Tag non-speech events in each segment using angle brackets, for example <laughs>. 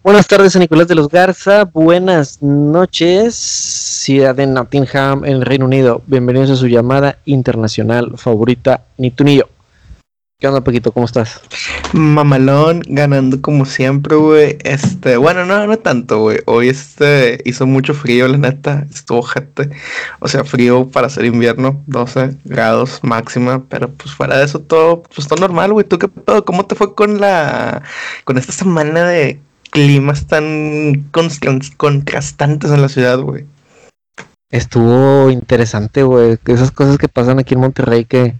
Buenas tardes a Nicolás de los Garza, buenas noches, ciudad de Nottingham, en el Reino Unido. Bienvenidos a su llamada internacional favorita, ni tú ni yo. ¿Qué onda, Paquito? ¿Cómo estás? Mamalón, ganando como siempre, güey. Este, bueno, no, no tanto, güey. Hoy este hizo mucho frío, la neta. Estuvo gente. O sea, frío para ser invierno, 12 grados máxima. Pero pues fuera de eso, todo, pues todo normal, güey. ¿Tú qué pedo? ¿Cómo te fue con la. con esta semana de climas tan contrastantes en la ciudad, güey? Estuvo interesante, güey. Esas cosas que pasan aquí en Monterrey que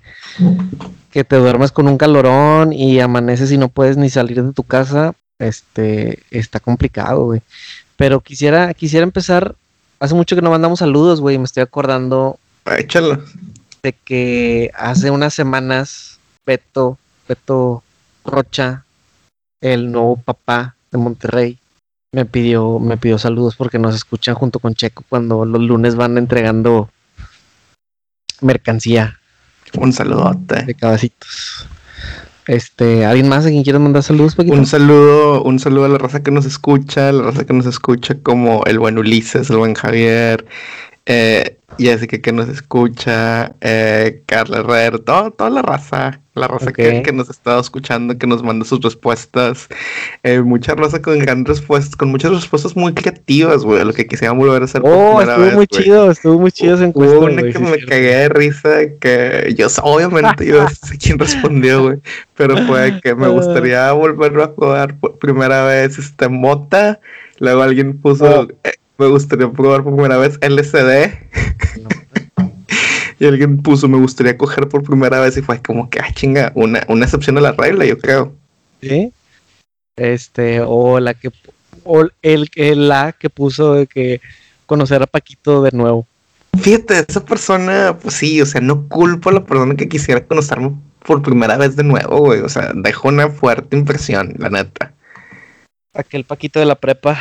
que te duermes con un calorón y amaneces y no puedes ni salir de tu casa, este, está complicado, güey. Pero quisiera, quisiera empezar, hace mucho que no mandamos saludos, güey, me estoy acordando. Échalo. De que hace unas semanas, Beto, Beto Rocha, el nuevo papá de Monterrey, me pidió, me pidió saludos porque nos escuchan junto con Checo cuando los lunes van entregando mercancía un saludote. De cabacitos. Este, ¿alguien más a quien quiera mandar saludos? Un saludo, un saludo a la raza que nos escucha, la raza que nos escucha como el buen Ulises, el buen Javier, eh, Jessica que nos escucha, eh, Carla Herrera, toda la raza, la raza que, nos ha estado escuchando, que nos manda sus respuestas, eh, mucha raza con grandes respuestas, con muchas respuestas muy creativas, güey, lo que quisiera volver a hacer oh, estuvo muy chido, estuvo muy chido esa encuesta. una que me cagué de risa, que yo obviamente yo sé quién respondió, güey, pero fue <laughs> que me gustaría volver a jugar por primera vez este Mota, luego alguien puso... Oh. Eh, me gustaría probar por primera vez LCD. Y alguien puso, me gustaría coger por primera vez y fue como que, ah, chinga, una, una excepción a la regla, yo creo. Sí. Este, o la que, o el, el la que puso de que conocer a Paquito de nuevo. Fíjate, esa persona, pues sí, o sea, no culpo a la persona que quisiera conocerme por primera vez de nuevo, güey. O sea, dejó una fuerte impresión, la neta aquel Paquito de la prepa.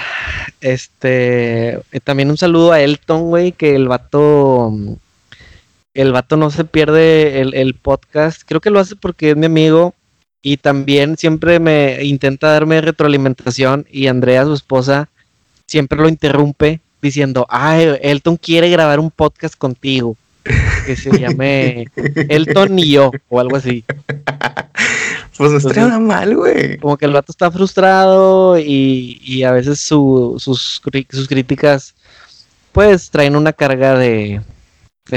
Este, eh, también un saludo a Elton, güey, que el vato, el vato no se pierde el, podcast. Creo que lo hace porque es mi amigo y también siempre me intenta darme retroalimentación y Andrea, su esposa, siempre lo interrumpe diciendo, ay, Elton quiere grabar un podcast contigo que se <laughs> llame Elton y yo o algo así. Pues no estaría nada mal, güey. Como que el vato está frustrado y, a veces sus, sus críticas pues traen una carga de,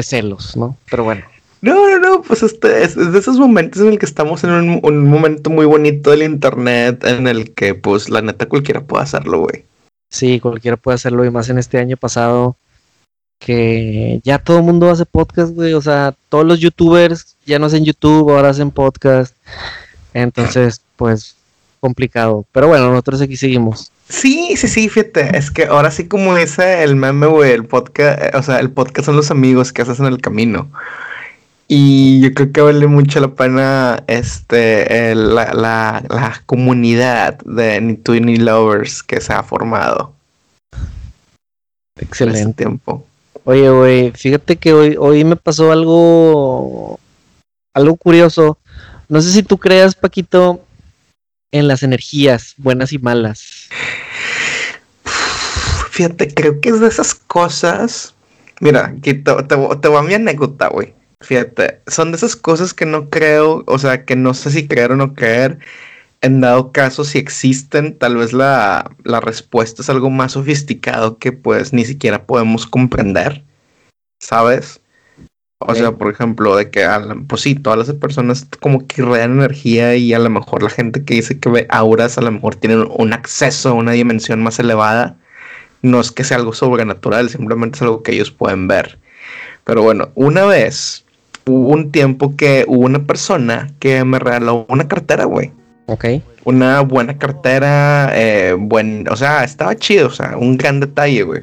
celos, ¿no? Pero bueno. No, no, no, pues este es, de esos momentos en el que estamos en un, un, momento muy bonito del internet en el que pues la neta cualquiera puede hacerlo, güey. Sí, cualquiera puede hacerlo y más en este año pasado que ya todo el mundo hace podcast, güey, o sea, todos los youtubers ya no hacen YouTube, ahora hacen podcast. Entonces, pues complicado. Pero bueno, nosotros aquí seguimos. Sí, sí, sí, fíjate, es que ahora sí como dice el meme, güey, el podcast, eh, o sea, el podcast son los amigos que haces en el camino. Y yo creo que vale mucho la pena este la, la, comunidad de Ni Tú Ni Lovers que se ha formado. Excelente. tiempo. Oye, güey, fíjate que hoy, hoy me pasó algo, algo curioso. No sé si tú creas, Paquito, en las energías buenas y malas. <sighs> Fíjate, creo que es de esas cosas. Mira, aquí te, te, voy a mi anécdota, güey. Fíjate, son de esas cosas que no creo, o sea, que no sé si creer o no creer. En dado caso, si existen, tal vez la, la respuesta es algo más sofisticado que pues ni siquiera podemos comprender, ¿sabes? O sea, por ejemplo, de que, pues sí, todas las personas como que irradian energía y a lo mejor la gente que dice que ve auras a lo mejor tienen un acceso a una dimensión más elevada. No es que sea algo sobrenatural, simplemente es algo que ellos pueden ver. Pero bueno, una vez hubo un tiempo que hubo una persona que me regaló una cartera, güey. Ok. Una buena cartera, eh, buen, o sea, estaba chido, o sea, un gran detalle, güey.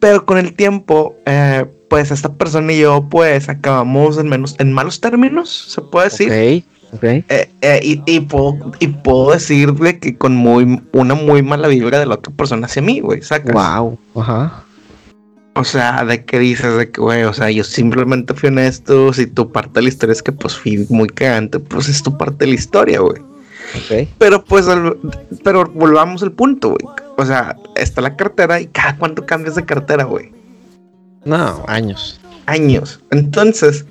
Pero con el tiempo, eh, pues esta persona y yo pues acabamos en menos en malos términos, se puede decir. Ok, eh, eh, y, y, puedo, y puedo decirle que con muy una muy mala vibra de la otra persona hacia mí, güey, ¿sacas? Wow, ajá. O sea, de qué dices, de que, güey, o sea, yo simplemente fui honesto, si tu parte de la historia es que pues fui muy cagante, pues es tu parte de la historia, güey. Pero pues, pero volvamos al punto, güey. O sea, está la cartera y cada cuánto cambias de cartera, güey. No, años. Años. Entonces,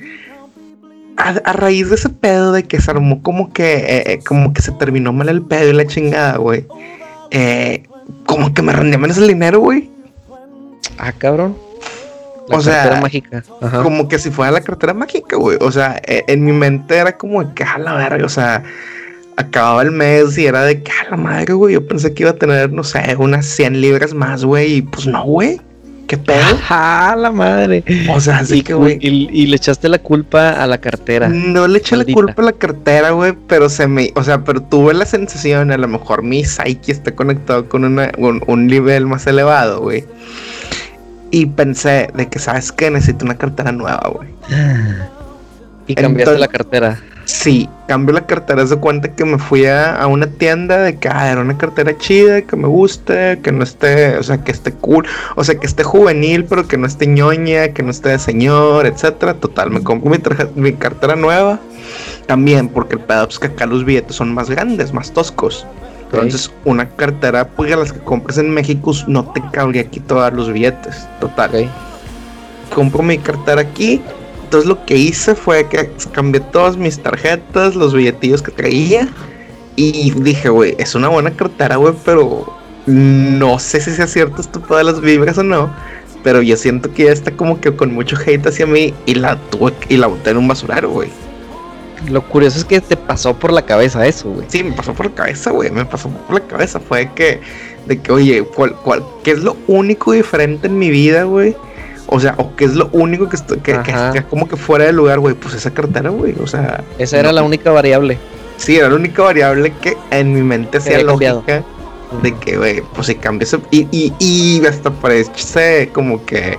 a, raíz de ese pedo de que se armó como que, eh, eh, como que se terminó mal el pedo y la chingada, güey. Eh, como que me rendía menos el dinero, güey. Ah, cabrón. La o sea, mágica. como que si fuera la cartera mágica, güey. O sea, e, en mi mente era como que a la verga, o sea, acababa el mes y era de que a la madre, güey. Yo pensé que iba a tener, no sé, unas 100 libras más, güey. Y pues no, güey. ¿Qué pedo? ¡Ah, la madre! O sea, así que, güey. Y, le echaste la culpa a la cartera. No le eché la culpa a la cartera, güey, pero se me. O sea, pero tuve la sensación, a lo mejor mi psyche está conectado con un, nivel más elevado, güey. Y pensé de que, ¿sabes qué? Necesito una cartera nueva, güey. Y cambiaste la cartera. Sí, cambio la cartera. Se cuenta que me fui a, una tienda de que ah, era una cartera chida, que me guste, que no esté, o sea, que esté cool, o sea, que esté juvenil, pero que no esté ñoña, que no esté de señor, etcétera. Total, me compro mi, mi cartera nueva. También, porque el pedo es que acá los billetes son más grandes, más toscos. Entonces, una cartera, pues a las que compres en México no te cabría aquí todos los billetes. Total. Compro mi cartera aquí entonces lo que hice fue que cambié todas mis tarjetas, los billetillos que traía. Y dije, güey, es una buena cartera, güey, pero no sé si sea cierto esto de las vibras o no. Pero yo siento que ya está como que con mucho hate hacia mí y la tuve y la boté en un basurero, güey. Lo curioso es que te pasó por la cabeza eso, güey. Sí, me pasó por la cabeza, güey. Me pasó por la cabeza. Fue que, de que, oye, ¿cuál, cuál, ¿qué es lo único diferente en mi vida, güey? O sea, o qué es lo único que, que, que, como que fuera de lugar, güey. Pues esa cartera, güey. O sea. Esa era la única variable. Sí, era la única variable que en mi mente hacía lógica de que, güey, pues si cambias. Y, y, y hasta parece como que.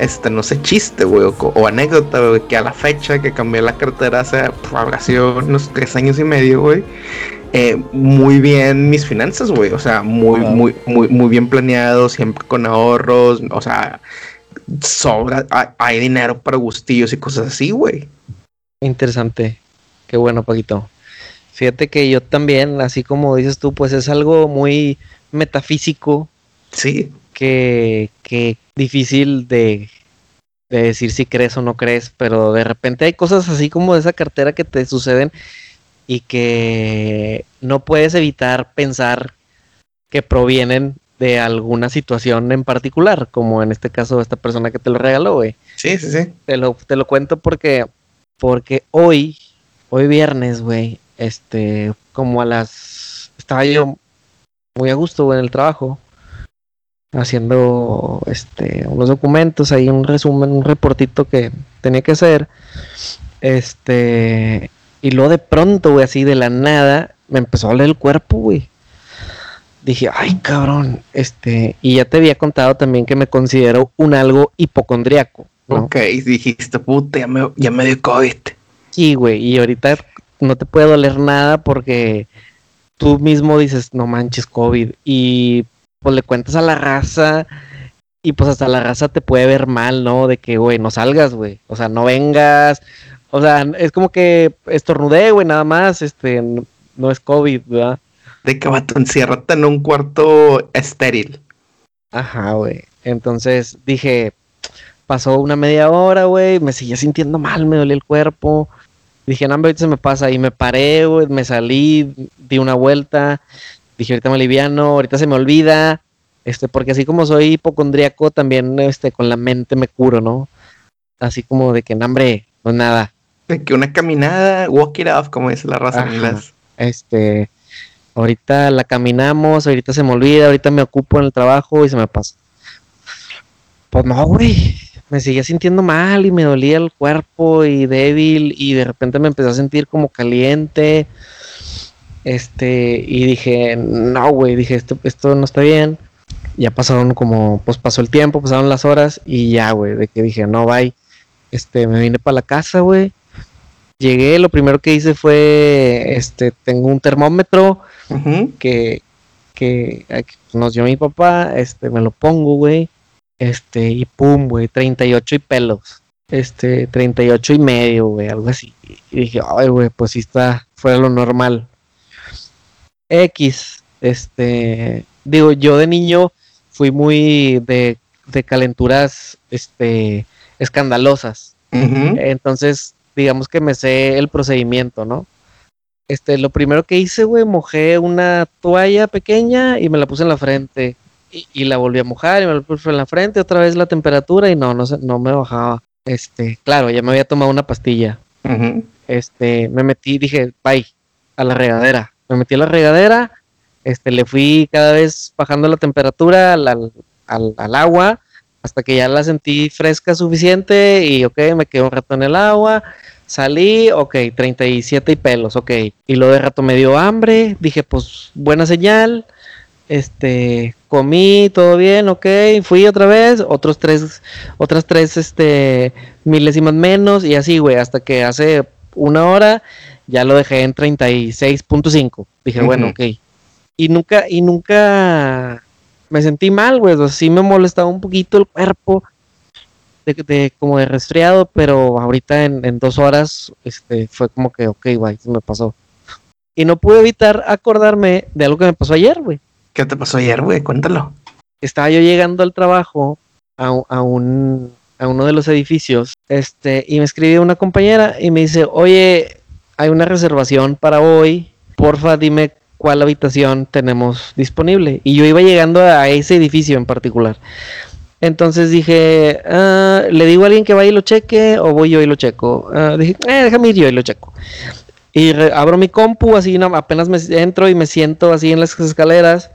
Este, no sé, chiste, güey, o, anécdota, güey, que a la fecha que cambié la cartera hace, pues, habrá sido unos tres años y medio, güey. Eh, muy bien mis finanzas, güey. O sea, muy, muy, muy, muy bien planeado, siempre con ahorros. O sea, sobra, hay, dinero para gustillos y cosas así, güey. Interesante. Qué bueno, Paquito. Fíjate que yo también, así como dices tú, pues es algo muy metafísico. Sí. Que, que difícil de, de decir si crees o no crees, pero de repente hay cosas así como de esa cartera que te suceden y que no puedes evitar pensar que provienen de alguna situación en particular, como en este caso esta persona que te lo regaló, güey. Sí, sí, sí. Te lo, te lo cuento porque, porque hoy, hoy viernes, güey, este, como a las, estaba yo muy a gusto, güey, en el trabajo, haciendo, este, unos documentos, ahí un resumen, un reportito que tenía que hacer, este, y luego de pronto, güey, así de la nada, me empezó a doler el cuerpo, güey dije, ay cabrón, este, y ya te había contado también que me considero un algo hipocondriaco. Ok, dijiste, puta, ya me, ya me dio COVID. Sí, güey, y ahorita no te puede doler nada porque tú mismo dices, no manches COVID, y pues le cuentas a la raza, y pues hasta la raza te puede ver mal, ¿no? De que, güey, no salgas, güey, o sea, no vengas, o sea, es como que estornudé, güey, nada más, este, no es COVID, ¿verdad? De que vato, enciérrate en un cuarto estéril. Ajá, güey. Entonces dije, pasó una media hora, güey, me seguía sintiendo mal, me dolía el cuerpo. Dije, no, ahorita se me pasa. Y me paré, güey, me salí, di una vuelta. Dije, ahorita me aliviano, ahorita se me olvida. Este, porque así como soy hipocondríaco, también este, con la mente me curo, ¿no? Así como de que, no, hombre, no es nada. De que una caminada, walk it off, como dice la raza en inglés. Este, Ahorita la caminamos, ahorita se me olvida, ahorita me ocupo en el trabajo y se me pasa. Pues no, güey. Me seguía sintiendo mal y me dolía el cuerpo y débil y de repente me empecé a sentir como caliente. Este, y dije, no, güey, dije, esto, esto no está bien. Ya pasaron como, pues pasó el tiempo, pasaron las horas y ya, güey, de que dije, no, bye. Este, me vine para la casa, güey. Llegué, lo primero que hice fue, este, tengo un termómetro, que, que, nos dio mi papá, este, me lo pongo, güey, este, y pum, güey, 38 y pelos, este, 38 y medio, güey, algo así. Y dije, ay, güey, pues sí está fuera lo normal. X, este, digo, yo de niño fui muy de, de calenturas, este, escandalosas. Entonces, digamos que me sé el procedimiento, ¿no? Este, lo primero que hice, güey, mojé una toalla pequeña y me la puse en la frente. Y, la volví a mojar y me la puse en la frente, otra vez la temperatura y no, no, no me bajaba. Este, claro, ya me había tomado una pastilla. Este, me metí, dije, bye, a la regadera. Me metí a la regadera, este, le fui cada vez bajando la temperatura al, al agua hasta que ya la sentí fresca suficiente y ok, me quedé un rato en el agua, salí, ok, 37 y pelos, ok. Y luego de rato me dio hambre, dije pues buena señal, este, comí, todo bien, ok, fui otra vez, otros tres, otras tres, este, milésimas menos y así, güey, hasta que hace una hora ya lo dejé en 36.5. Dije, bueno, ok. Y nunca, y nunca me sentí mal, güey. O sí me molestaba un poquito el cuerpo. De, como de resfriado, pero ahorita en, dos horas este, fue como que, ok, güey, se me pasó. Y no pude evitar acordarme de algo que me pasó ayer, güey. ¿Qué te pasó ayer, güey? Cuéntalo. Estaba yo llegando al trabajo a, a, un, a uno de los edificios, este, y me escribió una compañera y me dice, oye, hay una reservación para hoy, porfa, dime cuál habitación tenemos disponible. Y yo iba llegando a ese edificio en particular. Entonces dije, ah, le digo a alguien que vaya y lo cheque o voy yo y lo checo. Ah, dije, eh, déjame ir yo y lo checo. Y abro mi compu, así apenas me entro y me siento así en las escaleras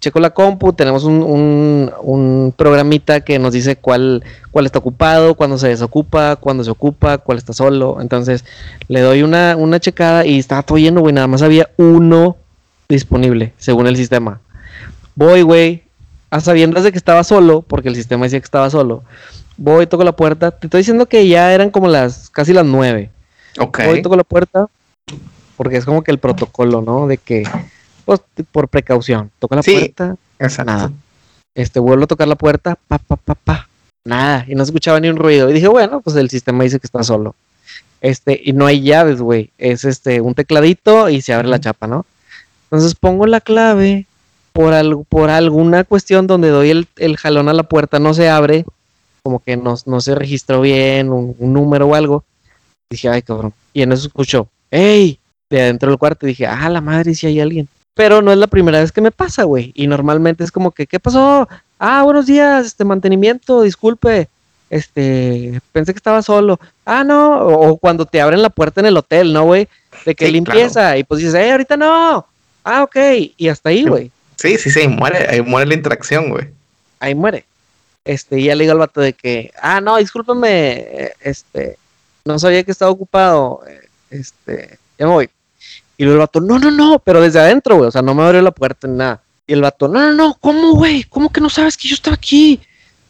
checo la compu, tenemos un, programita que nos dice cuál, cuál está ocupado, cuándo se desocupa, cuándo se ocupa, cuál está solo. Entonces le doy una, una checada y estaba todo lleno, güey. Nada más había uno disponible, según el sistema. Voy, güey, a sabiendas de que estaba solo, porque el sistema decía que estaba solo. Voy, toco la puerta. Te estoy diciendo que ya eran como las, casi las nueve. Ok. Voy, toco la puerta, porque es como que el protocolo, ¿no? De que pues, por precaución. Toca la puerta, nada. Este, vuelvo a tocar la puerta, pa, pa, pa, pa, nada. Y no se escuchaba ni un ruido. Y dije, bueno, pues el sistema dice que está solo. Este, y no hay llaves, güey. Es este, un tecladito y se abre la chapa, ¿no? Entonces pongo la clave. Por, algo, por alguna cuestión donde doy el, jalón a la puerta, no se abre. Como que no, no se registró bien, un, número o algo. Dije, ay, cabrón. Y en eso escucho, ¡Ey! De adentro del cuarto dije, ah, la madre, si hay alguien pero no es la primera vez que me pasa, güey. Y normalmente es como que, ¿qué pasó? Ah, buenos días, este mantenimiento, disculpe. Este, pensé que estaba solo. Ah, no, o, cuando te abren la puerta en el hotel, ¿no, güey? De que limpieza y pues dices, eh, ahorita no. Ah, ok, y hasta ahí, güey. Sí, sí, sí, muere, ahí muere la interacción, güey. Ahí muere. Este, y ya le digo al vato de que, ah, no, discúlpeme, este, no sabía que estaba ocupado, este, ya me voy. Y luego el vato, no, no, no, pero desde adentro, güey, o sea, no me abrió la puerta ni nada. Y el vato, no, no, no, ¿cómo, güey? ¿Cómo que no sabes que yo estaba aquí?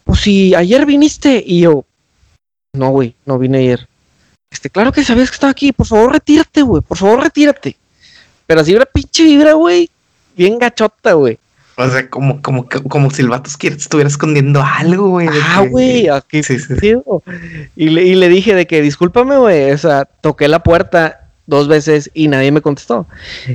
Pues si ayer viniste. Y yo, no, güey, no vine ayer. Este, claro que sabías que estaba aquí, por favor, retírate, güey, por favor, retírate. Pero así una pinche vibra, güey, bien gachota, güey. O sea, como, como, como si el vato estuviera escondiendo algo, güey. Ah, güey, aquí sí, sí. Y, le, y le dije de que, discúlpame, güey, o sea, toqué la puerta dos veces y nadie me contestó.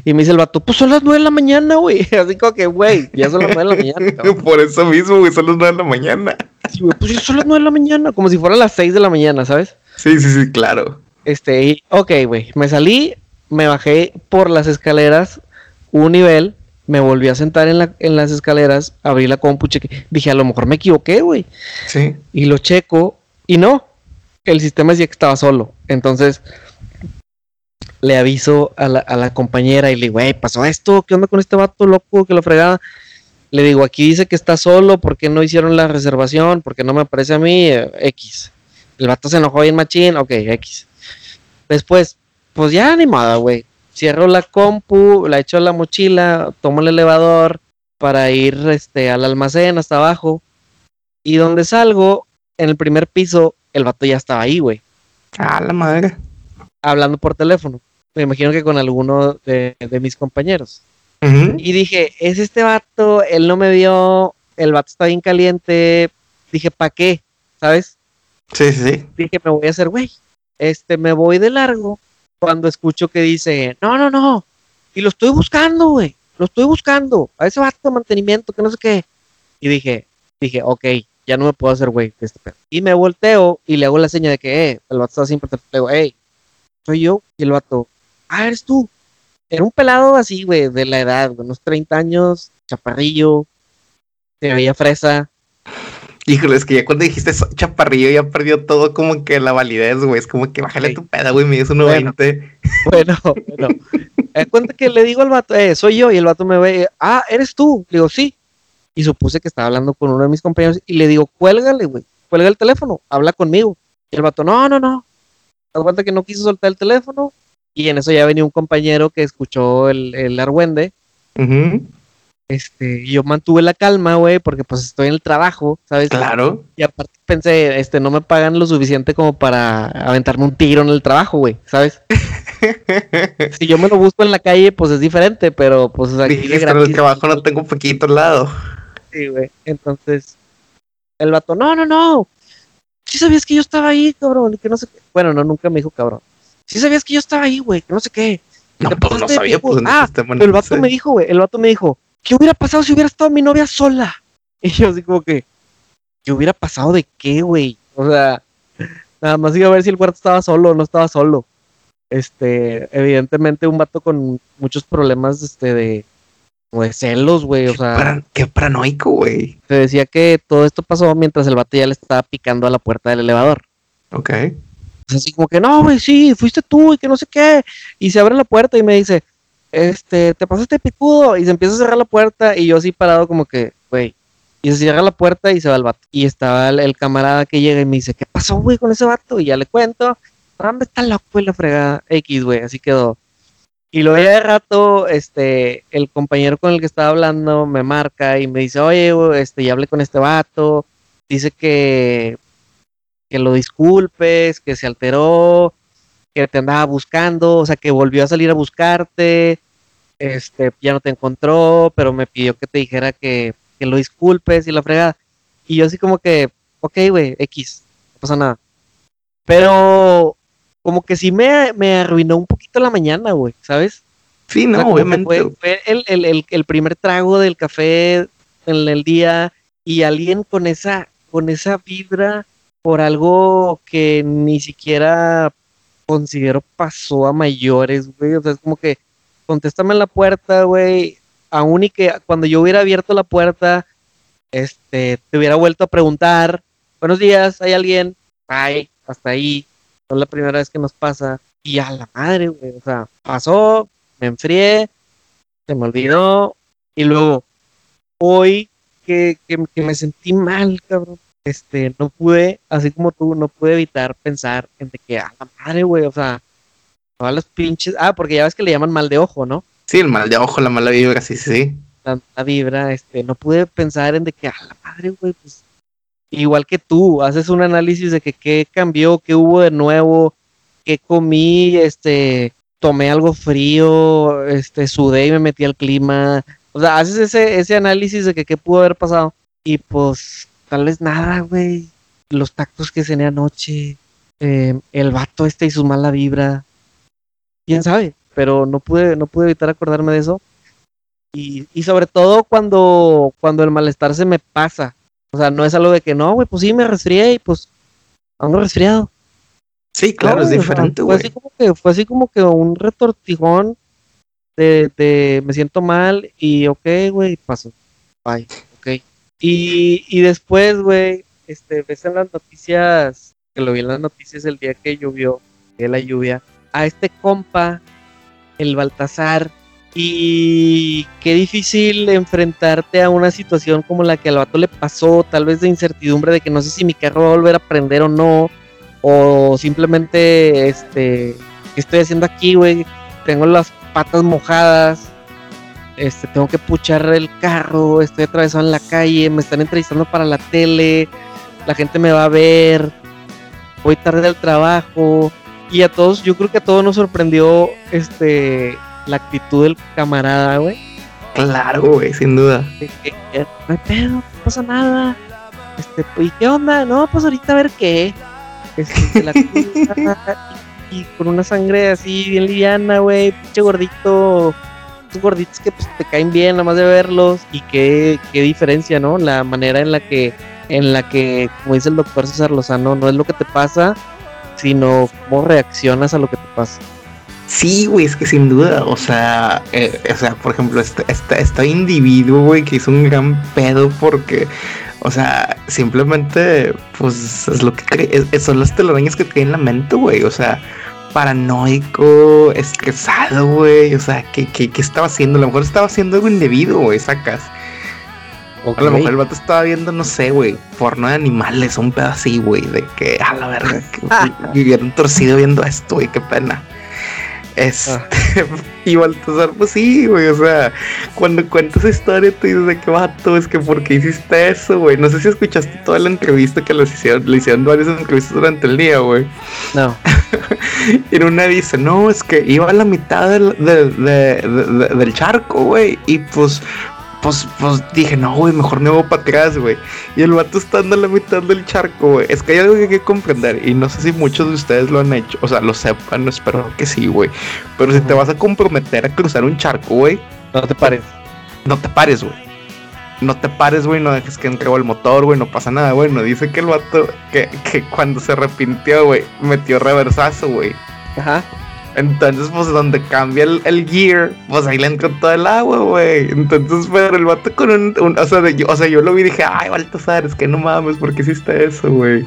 Y me dice el vato, pues son las nueve de la mañana, güey. <laughs> Así como que, güey, ya son las nueve de la mañana. <laughs> Por eso mismo, güey, son las nueve de la mañana. Sí, güey, pues ya son las nueve de la mañana, como si fueran las seis de la mañana, ¿sabes? Sí, sí, sí, claro. Este, y, ok, güey, me salí, me bajé por las escaleras, un nivel, me volví a sentar en, la, en las escaleras, abrí la compu, cheque, dije, a lo mejor me equivoqué, güey. Sí. Y lo checo, y no, el sistema decía que estaba solo. Entonces, le aviso a la, a la compañera y le digo, güey, pasó esto, ¿qué onda con este vato loco que lo fregaba? Le digo, aquí dice que está solo, ¿por qué no hicieron la reservación? ¿Por qué no me aparece a mí? Eh, X. El vato se enojó bien machín, ok, X. Después, pues ya animada, güey. Cierro la compu, la echo a la mochila, tomo el elevador para ir este, al almacén hasta abajo. Y donde salgo, en el primer piso, el vato ya estaba ahí, güey. Ah, la madre. Hablando por teléfono me imagino que con alguno de, mis compañeros. Y dije, es este vato, él no me vio, el vato está bien caliente. Dije, ¿para qué? ¿Sabes? Sí, sí. Dije, me voy a hacer güey. Este, me voy de largo cuando escucho que dice, no, no, no, Y lo estoy buscando, güey. Lo estoy buscando. A ese vato de mantenimiento, que no sé qué. Y dije, dije, ok, ya no me puedo hacer güey este Y me volteo y le hago la seña de que, eh, el vato está siempre, le digo, hey, soy yo. Y el vato, ah, eres tú. Era un pelado así, güey, de la edad, unos 30 años, chaparrillo, se veía fresa. Híjole, es que ya cuando dijiste eso, chaparrillo ya perdió todo como que la validez, güey. Es como que bájale tu peda, güey, me dice 1.20. <laughs> Bueno, bueno. Me cuenta que le digo al vato, eh, soy yo, y el vato me ve, ah, ¿eres tú? Le digo, sí. Y supuse que estaba hablando con uno de mis compañeros y le digo, cuélgale, güey, cuelga el teléfono, habla conmigo. Y el vato, no, no, no. Me cuenta que no quiso soltar el teléfono y en eso ya venía un compañero que escuchó el, el argüende. Este, yo mantuve la calma, güey, porque pues estoy en el trabajo, ¿sabes? Claro. Y aparte pensé, este, no me pagan lo suficiente como para aventarme un tiro en el trabajo, güey, ¿sabes? <laughs> si yo me lo busco en la calle, pues es diferente, pero pues aquí Dijiste, en el trabajo no tengo un poquito al lado. Sí, güey. Entonces, el vato, no, no, no. Sí sabías que yo estaba ahí, cabrón, que no sé qué. Bueno, no, nunca me dijo cabrón. Sí sabías que yo estaba ahí, güey, que no sé qué. No, pues no sabía, pues, ah, el vato me dijo, güey, el vato me dijo, ¿qué hubiera pasado si hubiera estado mi novia sola? <laughs> Y yo así como que, ¿qué hubiera pasado de qué, güey? O sea, nada más iba a ver si el cuarto estaba solo o no estaba solo. Este, evidentemente un vato con muchos problemas, este, de, de celos, güey, o sea. qué paranoico, güey. Se decía que todo esto pasó mientras el vato ya le estaba picando a la puerta del elevador. Ok. Así como que, no, güey, sí, fuiste tú y que no sé qué. Y se abre la puerta y me dice, este, te pasaste picudo. Y se empieza a cerrar la puerta y yo así parado como que, güey. Y se cierra la puerta y se va el vato. Y estaba el, camarada que llega y me dice, ¿qué pasó, güey, con ese vato? Y ya le cuento. ¿Dónde está loco, güey, la fregada? X, güey, así quedó. Y luego ya de rato, este, el compañero con el que estaba hablando me marca y me dice, oye, este, ya hablé con este vato, dice que, que lo disculpes, que se alteró, que te andaba buscando, o sea, que volvió a salir a buscarte, este, ya no te encontró, pero me pidió que te dijera que, que lo disculpes y la fregada. Y yo así como que, ok, güey, X, no pasa nada. Pero como que sí me, me arruinó un poquito la mañana, güey, ¿sabes? Sí, no, obviamente. Fue, el, primer trago del café en el día y alguien con esa, con esa vibra por algo que ni siquiera considero pasó a mayores, güey. O sea, es como que contéstame en la puerta, güey. Aún y que cuando yo hubiera abierto la puerta, este, te hubiera vuelto a preguntar, buenos días, ¿hay alguien? Ay, hasta ahí es la primera vez que nos pasa. Y a la madre, güey. O sea, pasó, me enfrié, se me olvidó. Y luego, hoy que, me sentí mal, cabrón. Este, no pude, así como tú, no pude evitar pensar en de que a la madre, güey, o sea, todas las pinches. Ah, porque ya ves que le llaman mal de ojo, ¿no? Sí, el mal de ojo, la mala vibra, sí, sí. La mala vibra, este, no pude pensar en de que a la madre, güey, pues igual que tú, haces un análisis de que qué cambió, qué hubo de nuevo, qué comí, este, tomé algo frío, este, sudé y me metí al clima. O sea, haces ese, ese análisis de que qué pudo haber pasado. Y pues, tal vez nada, güey. Los tactos que cené anoche, eh, el vato este y su mala vibra. Quién sabe, pero no pude, no pude evitar acordarme de eso. Y, y sobre todo cuando, cuando el malestar se me pasa o sea, no es algo de que no, güey, pues sí me resfrié y pues ando resfriado. Sí, claro, es diferente, güey. Fue así como que, fue así como que un retortijón de, de me siento mal y ok, güey, paso. Bye. Y, y después, güey, este, ves en las noticias, que lo vi en las noticias el día que llovió, de la lluvia, a este compa, el Baltasar, y qué difícil enfrentarte a una situación como la que al vato le pasó, tal vez de incertidumbre de que no sé si mi carro va a volver a prender o no, o simplemente, este, ¿qué estoy haciendo aquí, güey? Tengo las patas mojadas, este, tengo que puchar el carro, estoy atravesado en la calle, me están entrevistando para la tele, la gente me va a ver, voy tarde al trabajo, y a todos, yo creo que a todos nos sorprendió, este, la actitud del camarada, güey. Claro, güey, sin duda. no hay pedo, no pasa nada. Este, ¿y qué onda? No, pues ahorita a ver qué. Este, la <laughs> y, con una sangre así bien liviana, güey, pinche gordito, gorditos que pues, te caen bien nada más de verlos y qué, qué diferencia, ¿no? La manera en la que, en la que, como dice el doctor César Lozano, no es lo que te pasa, sino cómo reaccionas a lo que te pasa. Sí, güey, es que sin duda, o sea, eh, o sea, por ejemplo, este, este, este individuo, güey, que hizo un gran pedo porque, o sea, simplemente, pues, es lo que cree, son las telarañas que tiene en la mente, güey, o sea, paranoico, estresado, güey, o sea, ¿qué, qué, qué estaba haciendo? A lo mejor estaba haciendo algo indebido, güey, sacas. A lo mejor el vato estaba viendo, no sé, güey, porno de animales, un pedo así, güey, de que, a la verga, que <laughs> un torcido viendo esto, güey, qué pena. Este, ah. <laughs> y Baltasar, pues sí, güey, o sea, cuando cuentas esa historia te dices de qué vato, es que por qué hiciste eso, güey. No sé si escuchaste toda la entrevista que les hicieron, le hicieron varias entrevistas durante el día, güey. No. <laughs> <laughs> y en una dice, no, es que iba a la mitad del, del charco, güey, y pues pues, pues dije, no, güey, mejor me voy para atrás, güey. Y el vato está en la mitad del charco, güey. Es que hay algo que hay que comprender. Y no sé si muchos de ustedes lo han hecho. O sea, lo sepan, espero que sí, güey. Pero si te vas a comprometer a cruzar un charco, güey. No te pares. No te pares, güey. No te pares, güey, no dejes que entre el motor, güey, no pasa nada, güey. No dice que el vato, que, que cuando se arrepintió, güey, metió reversazo, güey. Ajá. Entonces, pues donde cambia el, gear, pues ahí le entró todo el agua, güey. Entonces, pero el vato con un, o, sea, yo, o sea, yo lo vi y dije, ay, Baltasar, es que no mames, ¿por qué hiciste eso, güey?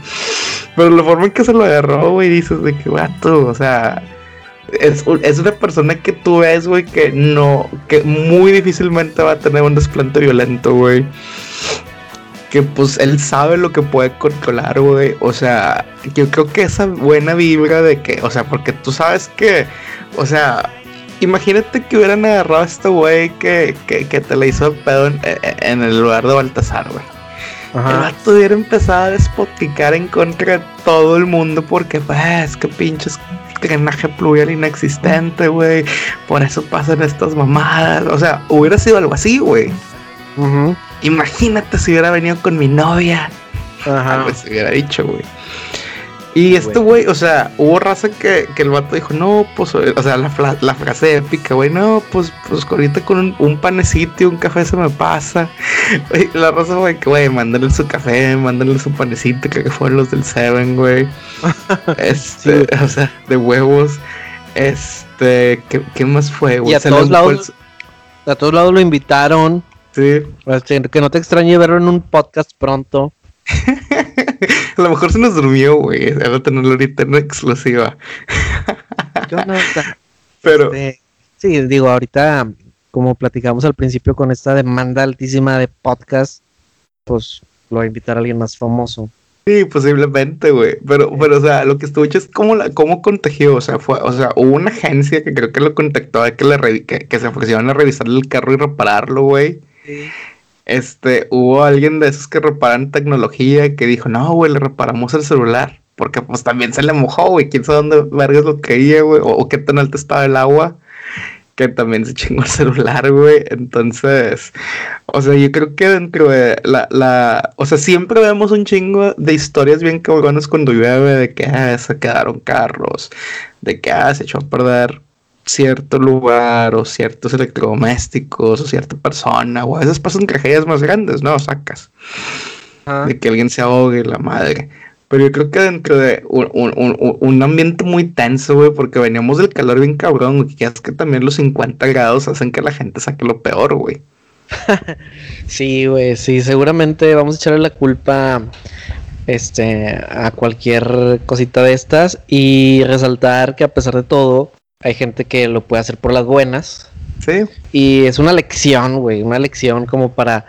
Pero la forma en que se lo agarró, güey, dices de que vato, o sea, es, es una persona que tú ves, güey, que no, que muy difícilmente va a tener un desplante violento, güey que pues él sabe lo que puede controlar, güey. O sea, yo creo que esa buena vibra de que, o sea, porque tú sabes que, o sea, imagínate que hubieran agarrado a este güey que, que, que, te le hizo el pedo en, el lugar de Baltasar, güey. Ajá. El vato hubiera empezado a despoticar en contra de todo el mundo porque, pues, que pinches drenaje pluvial inexistente, güey. Por eso pasan estas mamadas. O sea, hubiera sido algo así, güey. Imagínate si hubiera venido con mi novia. Ajá. Pues se hubiera dicho, güey. Y este güey, o sea, hubo raza que, el vato dijo, no, pues, o sea, la, frase épica, güey, no, pues, pues ahorita con un, panecito un café se me pasa. <laughs> la raza, güey, que, güey, mándale su café, mándale su panecito, que fueron los del Seven, güey. <laughs> este, o sea, de huevos. Este, ¿qué, más fue, güey? Y a todos lados, a todos lados lo invitaron. Sí. Que no te extrañe verlo en un podcast pronto. <laughs> <laughs> a lo mejor se nos durmió, güey. a tenerlo ahorita en exclusiva. Yo no. <laughs> Pero. Este, sí, digo, ahorita, como platicamos al principio con esta demanda altísima de podcast, pues lo va a invitar a alguien más famoso. Sí, posiblemente, güey. Pero, pero, o sea, lo que estuve es cómo, la, cómo contagió. O sea, fue, o sea, hubo una agencia que creo que lo contactó que, le que, que se ofrecieron a revisarle el carro y repararlo, güey. Este, hubo alguien de esos que reparan tecnología que dijo, no, güey, le reparamos el celular. Porque pues también se le mojó, güey. Quién sabe dónde vergas lo caía, güey. O, qué tan alto estaba el agua. Que también se chingó el celular, güey. Entonces, o sea, yo creo que dentro de la, la, o sea, siempre vemos un chingo de historias bien cabronas cuando llueve, de que ah, se quedaron carros, de que ah, se echó a perder cierto lugar o ciertos electrodomésticos o cierta persona o a veces pasan tragedias más grandes, ¿no? Sacas. De que alguien se ahogue, la madre. Pero yo creo que dentro de un, ambiente muy tenso, güey, porque veníamos del calor bien cabrón, güey, que es que también los 50 grados hacen que la gente saque lo peor, güey. <laughs> sí, güey, sí, seguramente vamos a echarle la culpa este, a cualquier cosita de estas y resaltar que a pesar de todo, hay gente que lo puede hacer por las buenas. Sí. Y es una lección, güey, una lección como para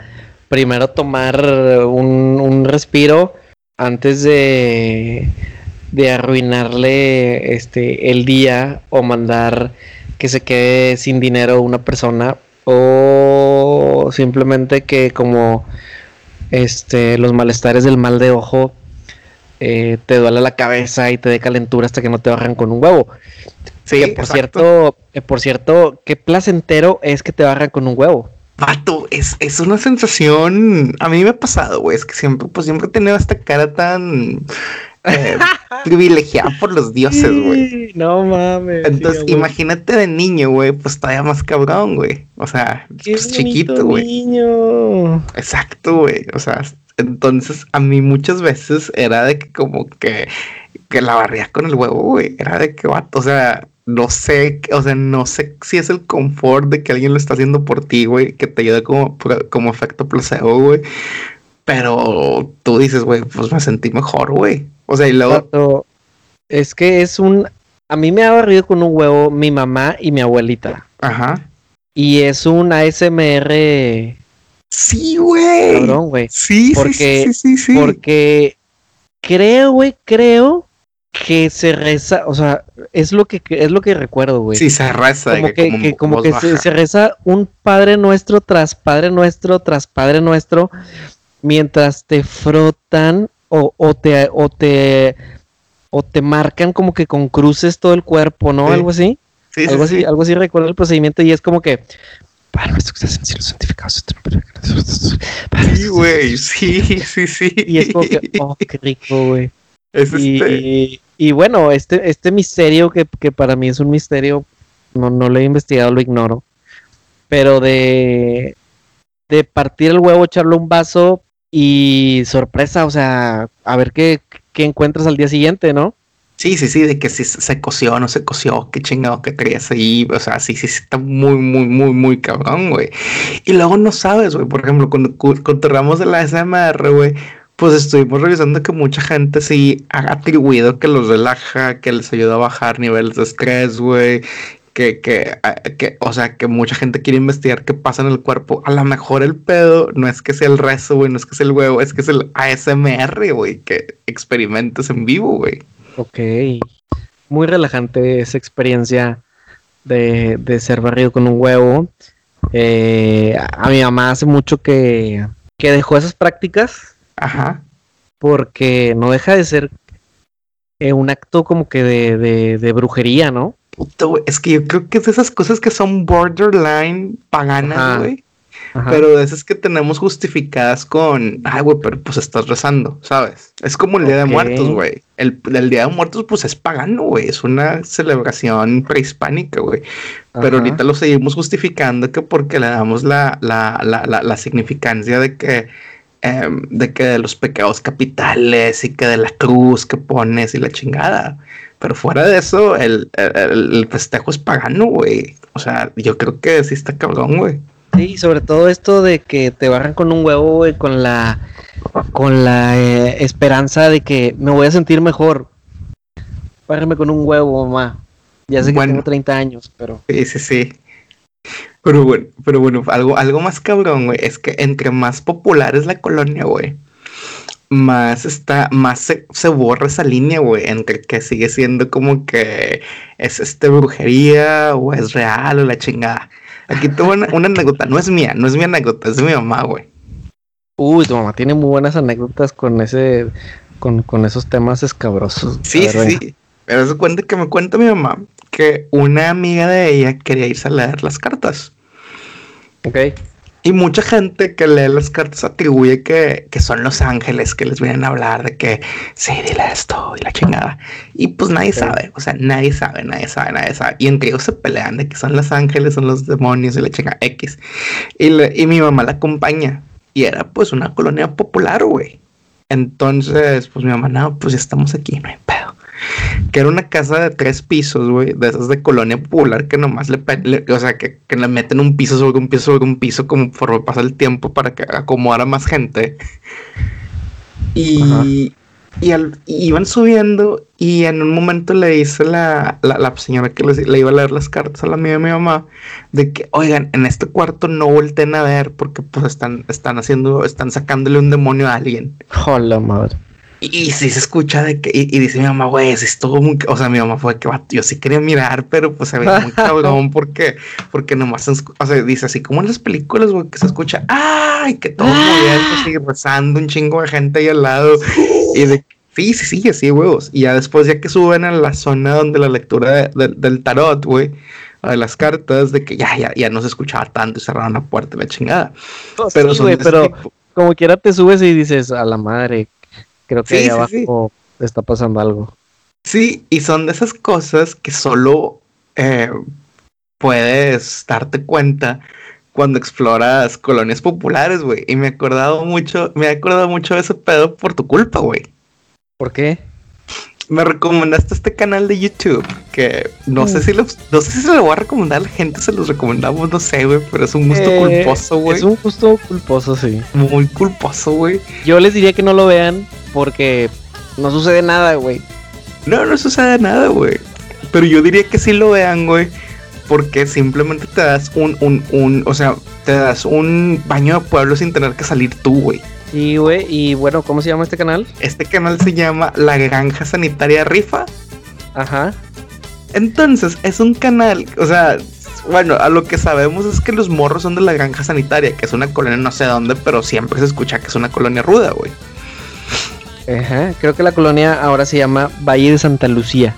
primero tomar un, respiro antes de, de arruinarle este, el día o mandar que se quede sin dinero una persona o simplemente que como este los malestares del mal de ojo eh, te duele la cabeza y te dé calentura hasta que no te bajan con un huevo. Sí, por cierto, eh, por cierto, qué placentero es que te barran con un huevo. Pato, es, es una sensación. A mí me ha pasado, güey. Es que siempre, pues siempre he tenido esta cara tan eh, <laughs> privilegiada por los dioses, güey. No mames. Entonces, imagínate de niño, güey, pues todavía más cabrón, güey. O sea, pues chiquito, güey. niño. Exacto, güey. O sea, entonces a mí muchas veces era de que como que, que la barría con el huevo, güey. Era de que, vato, o sea, no sé, o sea, no sé si es el confort de que alguien lo está haciendo por ti, güey, que te ayude como, como efecto placebo, güey. Pero tú dices, güey, pues me sentí mejor, güey. O sea, y luego... Es que es un... A mí me ha barrido con un huevo mi mamá y mi abuelita. Ajá. Y es un ASMR... Sí, güey. Cabrón, güey. Sí, porque, sí, sí, sí, Porque creo, güey, creo que se reza, o sea, es lo que es lo que recuerdo, güey. Sí, se reza. Como que, como, que se, reza un Padre Nuestro tras Padre Nuestro tras Padre Nuestro mientras te frotan o, o te o te o te marcan como que con cruces todo el cuerpo, ¿no? Algo así. Sí, algo sí, así, algo así recuerdo el procedimiento y es como que Padre nuestro que estás en cielo santificado. Sí, güey, sí, sí, sí. Y es como que, oh, qué rico, güey. Es y, este... y, bueno, este, este misterio que, que, para mí es un misterio, no, no lo he investigado, lo ignoro. Pero de, de partir el huevo, echarlo un vaso y sorpresa, o sea, a ver qué, qué encuentras al día siguiente, ¿no? Sí, sí, sí, de que si se coció o no se coció, qué chingado que traías ahí, o sea, sí, sí, sí, está muy, muy, muy, muy cabrón, güey. Y luego no sabes, güey, por ejemplo, cuando contorramos de la SMR, güey, pues estuvimos revisando que mucha gente sí ha atribuido que los relaja, que les ayuda a bajar niveles de estrés, güey. Que, que, que, o sea, que mucha gente quiere investigar qué pasa en el cuerpo. A lo mejor el pedo no es que sea el rezo, güey, no es que sea el huevo, es que es el ASMR, güey, que experimentes en vivo, güey. Ok. Muy relajante esa experiencia de, de ser barrido con un huevo. Eh, a mi mamá hace mucho que, que dejó esas prácticas Ajá. Porque no deja de ser eh, un acto como que de, de, de brujería, ¿no? Puto, es que yo creo que es de esas cosas que son borderline paganas, güey. Pero de esas que tenemos justificadas con, ay, güey, pero pues estás rezando, ¿sabes? Es como el Día de Muertos, güey. El, el, Día de Muertos, pues es pagano, güey. Es una celebración prehispánica, güey. Pero ahorita lo seguimos justificando que porque le damos la, la, la, la, la significancia de que Em, de que de los pecados capitales y que de la cruz que pones y la chingada. Pero fuera de eso, el, el, festejo es pagano, güey. O sea, yo creo que sí está cabrón, güey. Sí, sobre todo esto de que te barran con un huevo, güey, con la, con la eh, esperanza de que me voy a sentir mejor. Bárrame con un huevo, mamá. Ya sé que tengo 30 años, pero. Sí, sí, sí. Pero bueno, pero bueno, algo, algo más cabrón, güey, es que entre más popular es la colonia, güey, más está, más se, borra esa línea, güey, entre que sigue siendo como que es este brujería o es real o la chingada. Aquí tengo una, anécdota, no es mía, no es mi anécdota, es de mi mamá, güey. Uy, tu mamá tiene muy buenas anécdotas con ese, con, con esos temas escabrosos. Sí, sí, pero se cuenta que me cuenta mi mamá que una amiga de ella quería irse a leer las cartas. Ok. Y mucha gente que lee las cartas atribuye que, son los ángeles que les vienen a hablar de que sí, dile esto y la chingada. Y pues nadie sabe, o sea, nadie sabe, nadie sabe, nadie sabe. Y entre ellos se pelean de que son los ángeles, son los demonios y la chingada X. Y, y mi mamá la acompaña. Y era pues una colonia popular, güey. Entonces, pues mi mamá, no, pues ya estamos aquí, no hay pedo que era una casa de tres pisos, güey, de esas de colonia popular que nomás le, o sea, que, le meten un piso sobre un piso sobre un piso como por pasar el tiempo para que acomodara más gente. Y, y, iban subiendo y en un momento le dice la, la, señora que le, iba a leer las cartas a la mía de mi mamá de que, oigan, en este cuarto no volteen a ver porque pues están, están haciendo, están sacándole un demonio a alguien. Hola, madre. Y, si se escucha de que, y, dice mi mamá, güey, es todo muy, o sea, mi mamá fue que yo sí quería mirar, pero pues se ve muy <laughs> cabrón porque, porque nomás, o sea, dice así como en las películas, güey, que se escucha, ay, que todo moviendo, así rezando un chingo de gente ahí al lado, y de, sí, sí, sí, así, huevos, y ya después, ya que suben a la zona donde la lectura del tarot, güey, de las cartas, de que ya, ya, ya no se escuchaba tanto y cerraron la puerta, la chingada. Oh, pero, pero como quiera te subes y dices, a la madre, Creo que ahí abajo está pasando algo. Sí, y son de esas cosas que solo eh, puedes darte cuenta cuando exploras colonias populares, güey. Y me he acordado mucho, me he acordado mucho de ese pedo por tu culpa, güey. ¿Por qué? Me recomendaste este canal de YouTube que no sé mm. si lo, no sé si se lo voy a recomendar a la gente, se los recomendamos, no sé, güey, pero es un gusto eh, culposo, güey. Es un gusto culposo, sí. Muy culposo, güey. Yo les diría que no lo vean porque no sucede nada, güey. No, no sucede nada, güey. Pero yo diría que sí lo vean, güey porque simplemente te das un, un, un, o sea, te das un baño de pueblo sin tener que salir tú, güey. Sí, güey, y bueno, ¿cómo se llama este canal? Este canal se llama La Granja Sanitaria Rifa. Ajá. Entonces, es un canal, o sea, bueno, a lo que sabemos es que los morros son de la Granja Sanitaria, que es una colonia no sé dónde, pero siempre se escucha que es una colonia ruda, güey. Ajá, creo que la colonia ahora se llama Valle de Santa Lucía.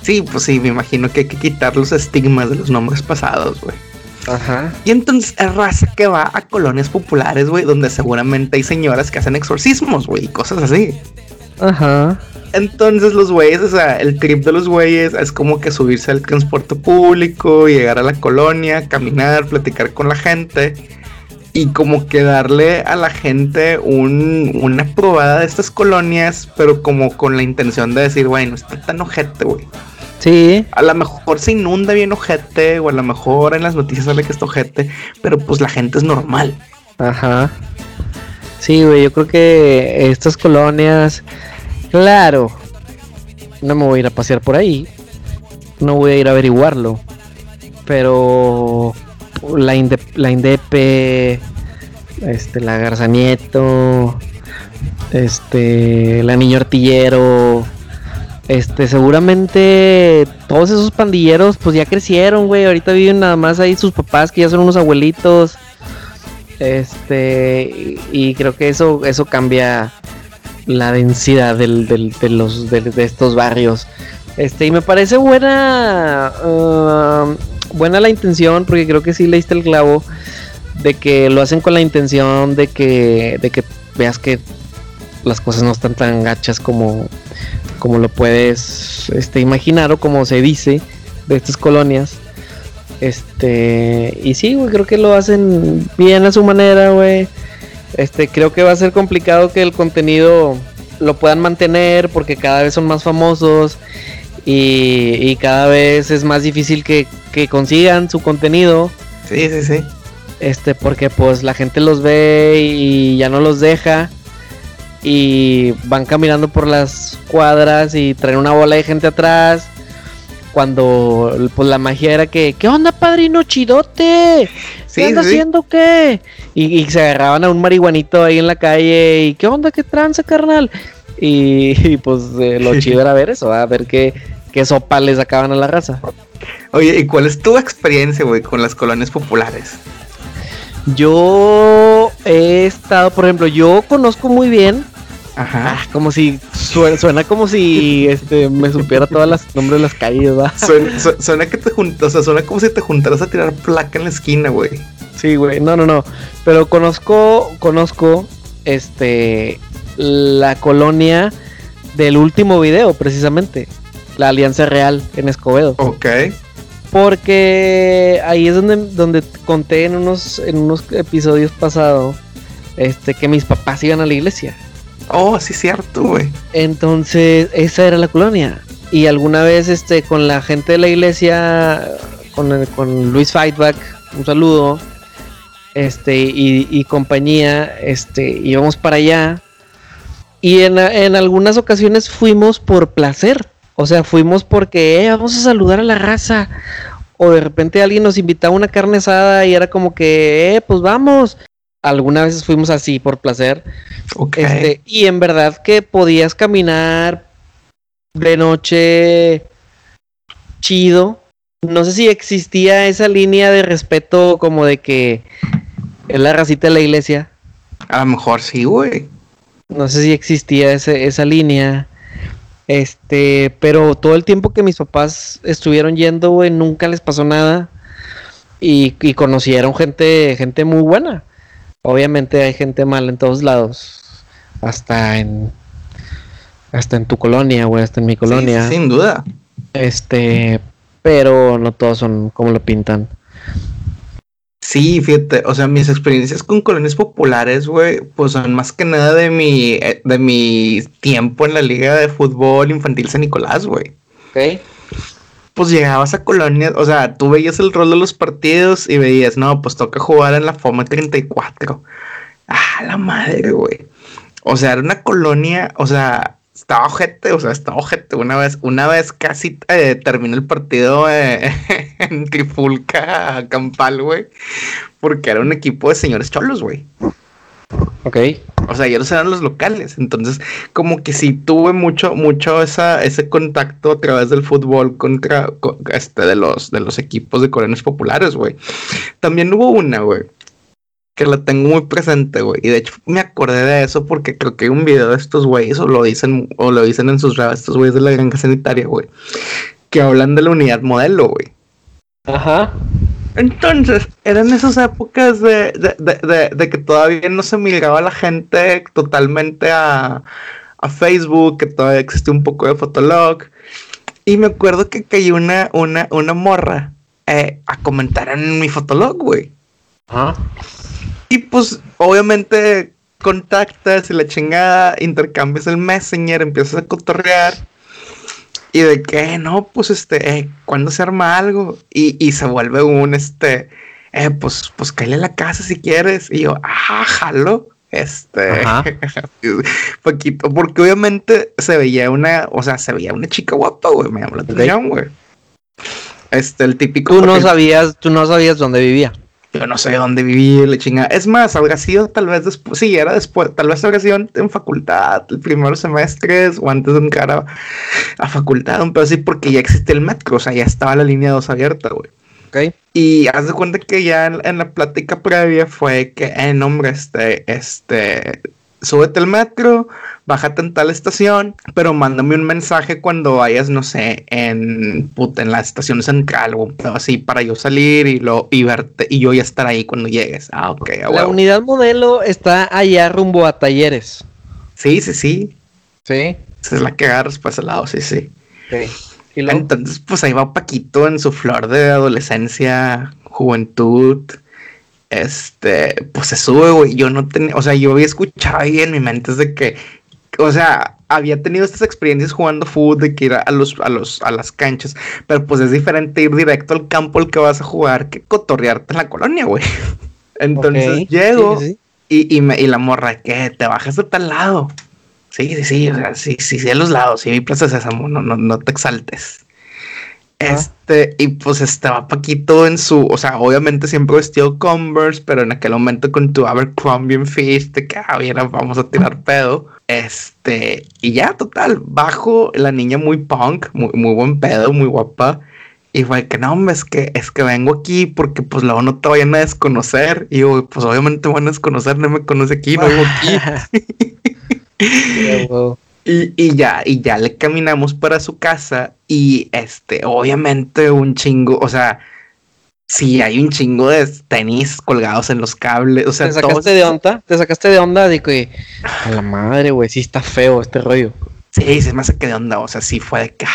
Sí, pues sí, me imagino que hay que quitar los estigmas de los nombres pasados, güey. Ajá. Y entonces es raza que va a colonias populares, güey, donde seguramente hay señoras que hacen exorcismos, güey, y cosas así. Ajá. Entonces los güeyes, o sea, el trip de los güeyes es como que subirse al transporte público, llegar a la colonia, caminar, platicar con la gente y como que darle a la gente un, una probada de estas colonias, pero como con la intención de decir, güey, no está tan ojete, güey. Sí. A lo mejor se inunda bien ojete, o a lo mejor en las noticias sale que es ojete, pero pues la gente es normal. Ajá. Sí, güey, yo creo que estas colonias, claro, no me voy a ir a pasear por ahí, no voy a ir a averiguarlo, pero la, la Indepe, este, la Garza Nieto, este, la Niño Artillero, este, seguramente todos esos pandilleros pues ya crecieron, güey. Ahorita viven nada más ahí sus papás que ya son unos abuelitos. Este, y, creo que eso, eso cambia la densidad de, los, de, estos barrios. Este, y me parece buena, uh, buena la intención, porque creo que sí leíste el clavo, de que lo hacen con la intención de que, de que veas que las cosas no están tan gachas como, como lo puedes este, imaginar o como se dice de estas colonias. Este, y sí, güey, creo que lo hacen bien a su manera, güey. Este, creo que va a ser complicado que el contenido lo puedan mantener porque cada vez son más famosos y, cada vez es más difícil que, que, consigan su contenido. Sí, sí, sí. Este, porque pues la gente los ve y ya no los deja y van caminando por las cuadras y traen una bola de gente atrás. Cuando pues la magia era que, ¿qué onda padrino chidote? ¿Qué anda haciendo qué? Y, se agarraban a un marihuanito ahí en la calle y ¿qué onda? ¿Qué tranza carnal? Y, <laughs> pues eh, lo chido era ver eso, a ver qué, qué sopa les sacaban a la raza. Oye, ¿y cuál es tu experiencia, güey, con las colonias populares? Yo he estado, por ejemplo, yo conozco muy bien Ajá. Ah, como si suena, como si este me supiera todas las nombres de las calles, ¿va? Suena, que te juntas, o sea, suena como si te juntaras a tirar placa en la esquina, güey. Sí, güey. No, no, no. Pero conozco, conozco, este, la colonia del último video, precisamente. La Alianza Real en Escobedo. Ok. Porque ahí es donde, donde conté en unos, en unos episodios pasados, este, que mis papás iban a la iglesia. Oh, sí, cierto, güey. Entonces, esa era la colonia. Y alguna vez, este, con la gente de la iglesia, con, con Luis Fightback, un saludo, este, y, compañía, este, íbamos para allá. Y en, en, algunas ocasiones fuimos por placer. O sea, fuimos porque, eh, vamos a saludar a la raza. O de repente alguien nos invitaba a una carne asada y era como que, eh, pues vamos algunas veces fuimos así por placer. Este, y en verdad que podías caminar de noche chido. No sé si existía esa línea de respeto como de que es la racita de la iglesia. A lo mejor sí, güey. No sé si existía esa línea. Este, pero todo el tiempo que mis papás estuvieron yendo, güey, nunca les pasó nada. Y, y conocieron gente, gente muy buena. Obviamente hay gente mala en todos lados. Hasta en. hasta en tu colonia, güey, hasta en mi colonia. sin duda. Este, pero no todos son como lo pintan. Sí, fíjate, o sea, mis experiencias con colonias populares, güey, pues son más que nada de mi, eh, de mi tiempo en la liga de fútbol infantil San Nicolás, güey. Ok. Pues llegabas a colonias, o sea, tú veías el rol de los partidos y veías, no, pues toca jugar en la FOMA 34. Ah, la madre, güey. O sea, era una colonia, o sea, estaba ojete, o sea, estaba ojete. Una vez, una vez casi eh, terminó el partido eh, <laughs> en Trifulca Campal, güey. Porque era un equipo de señores cholos, güey. Ok. O sea, ellos eran los locales. Entonces, como que sí tuve mucho, mucho esa, ese contacto a través del fútbol contra este, de los de los equipos de coreanos populares, güey. También hubo una, güey que la tengo muy presente, güey. Y de hecho me acordé de eso porque creo que hay un video de estos güeyes, o lo dicen, o lo dicen en sus redes, estos güeyes de la granja sanitaria, güey, que hablan de la unidad modelo, güey. Ajá. Entonces, eran esas épocas de, de, de, que todavía no se migraba la gente totalmente a, a, Facebook, que todavía existía un poco de Fotolog. Y me acuerdo que cayó una, una, una morra eh, a comentar en mi Fotolog, güey. Ajá. Y pues, obviamente, contactas y la chingada, intercambias el messenger, empiezas a cotorrear. Y de que, no, pues, este, eh, ¿cuándo se arma algo? Y, se vuelve un, este, eh, pues, pues, cállale a la casa si quieres. Y yo, ah, jalo. Este, <laughs> poquito, porque obviamente se veía una, o sea, se veía una chica guapa, güey, me llamó la atención, güey. Este, el típico. Tú no sabías, tú no sabías dónde vivía. Yo no sé dónde vivir, le chingada. Es más, habría sido tal vez después, sí, era después, tal vez habría sido en facultad, el primer semestre o antes de entrar a, a facultad, pero sí, porque ya existe el metro, o sea, ya estaba la línea 2 abierta, güey. Ok. Y haz de cuenta que ya en, la plática previa fue que, eh, nombre, este, este, súbete al metro, bájate en tal estación, pero mándame un mensaje cuando vayas, no sé, en, puta, en la estación central o así para yo salir y, lo, y verte y yo ya estar ahí cuando llegues. Ah, ok. la unidad modelo está allá rumbo a talleres. Sí, sí, sí. Sí. Esa es la que agarras para ese lado, sí, sí. Sí. Entonces, pues ahí va Paquito en su flor de adolescencia, juventud este, pues se sube, güey. Yo no tenía, o sea, yo había escuchado ahí en mi mente es de que, o sea, había tenido estas experiencias jugando fútbol, de que ir a los, a los, a las canchas, pero pues es diferente ir directo al campo al que vas a jugar que cotorrearte en la colonia, güey. <laughs> Entonces llego Y, y, me, y la morra, que te bajas de tal lado. Sí, sí, sí, o sea, sí, sí, sí, a los lados, sí, Plaza Sésamo, no, no, no te exaltes. Este, y pues estaba Paquito en su, o sea, obviamente siempre vestido Converse, pero en aquel momento con tu Abercrombie en Fish, de que ah, vamos a tirar pedo. Este, y ya, total, bajo la niña muy punk, muy, muy buen pedo, muy guapa. Y fue que no, hombre, es que, es que vengo aquí porque pues luego no te vayan a desconocer. Y yo, pues obviamente van a desconocer, no me conoce aquí, no vivo aquí. <laughs> Y, y, ya, y ya le caminamos para su casa y este, obviamente un chingo, o sea, sí hay un chingo de tenis colgados en los cables, o sea, ¿Te sacaste de onda? ¿Te sacaste de onda de que a la madre, güey, sí está feo este rollo? Sí, se me hace que de onda, o sea, sí fue de que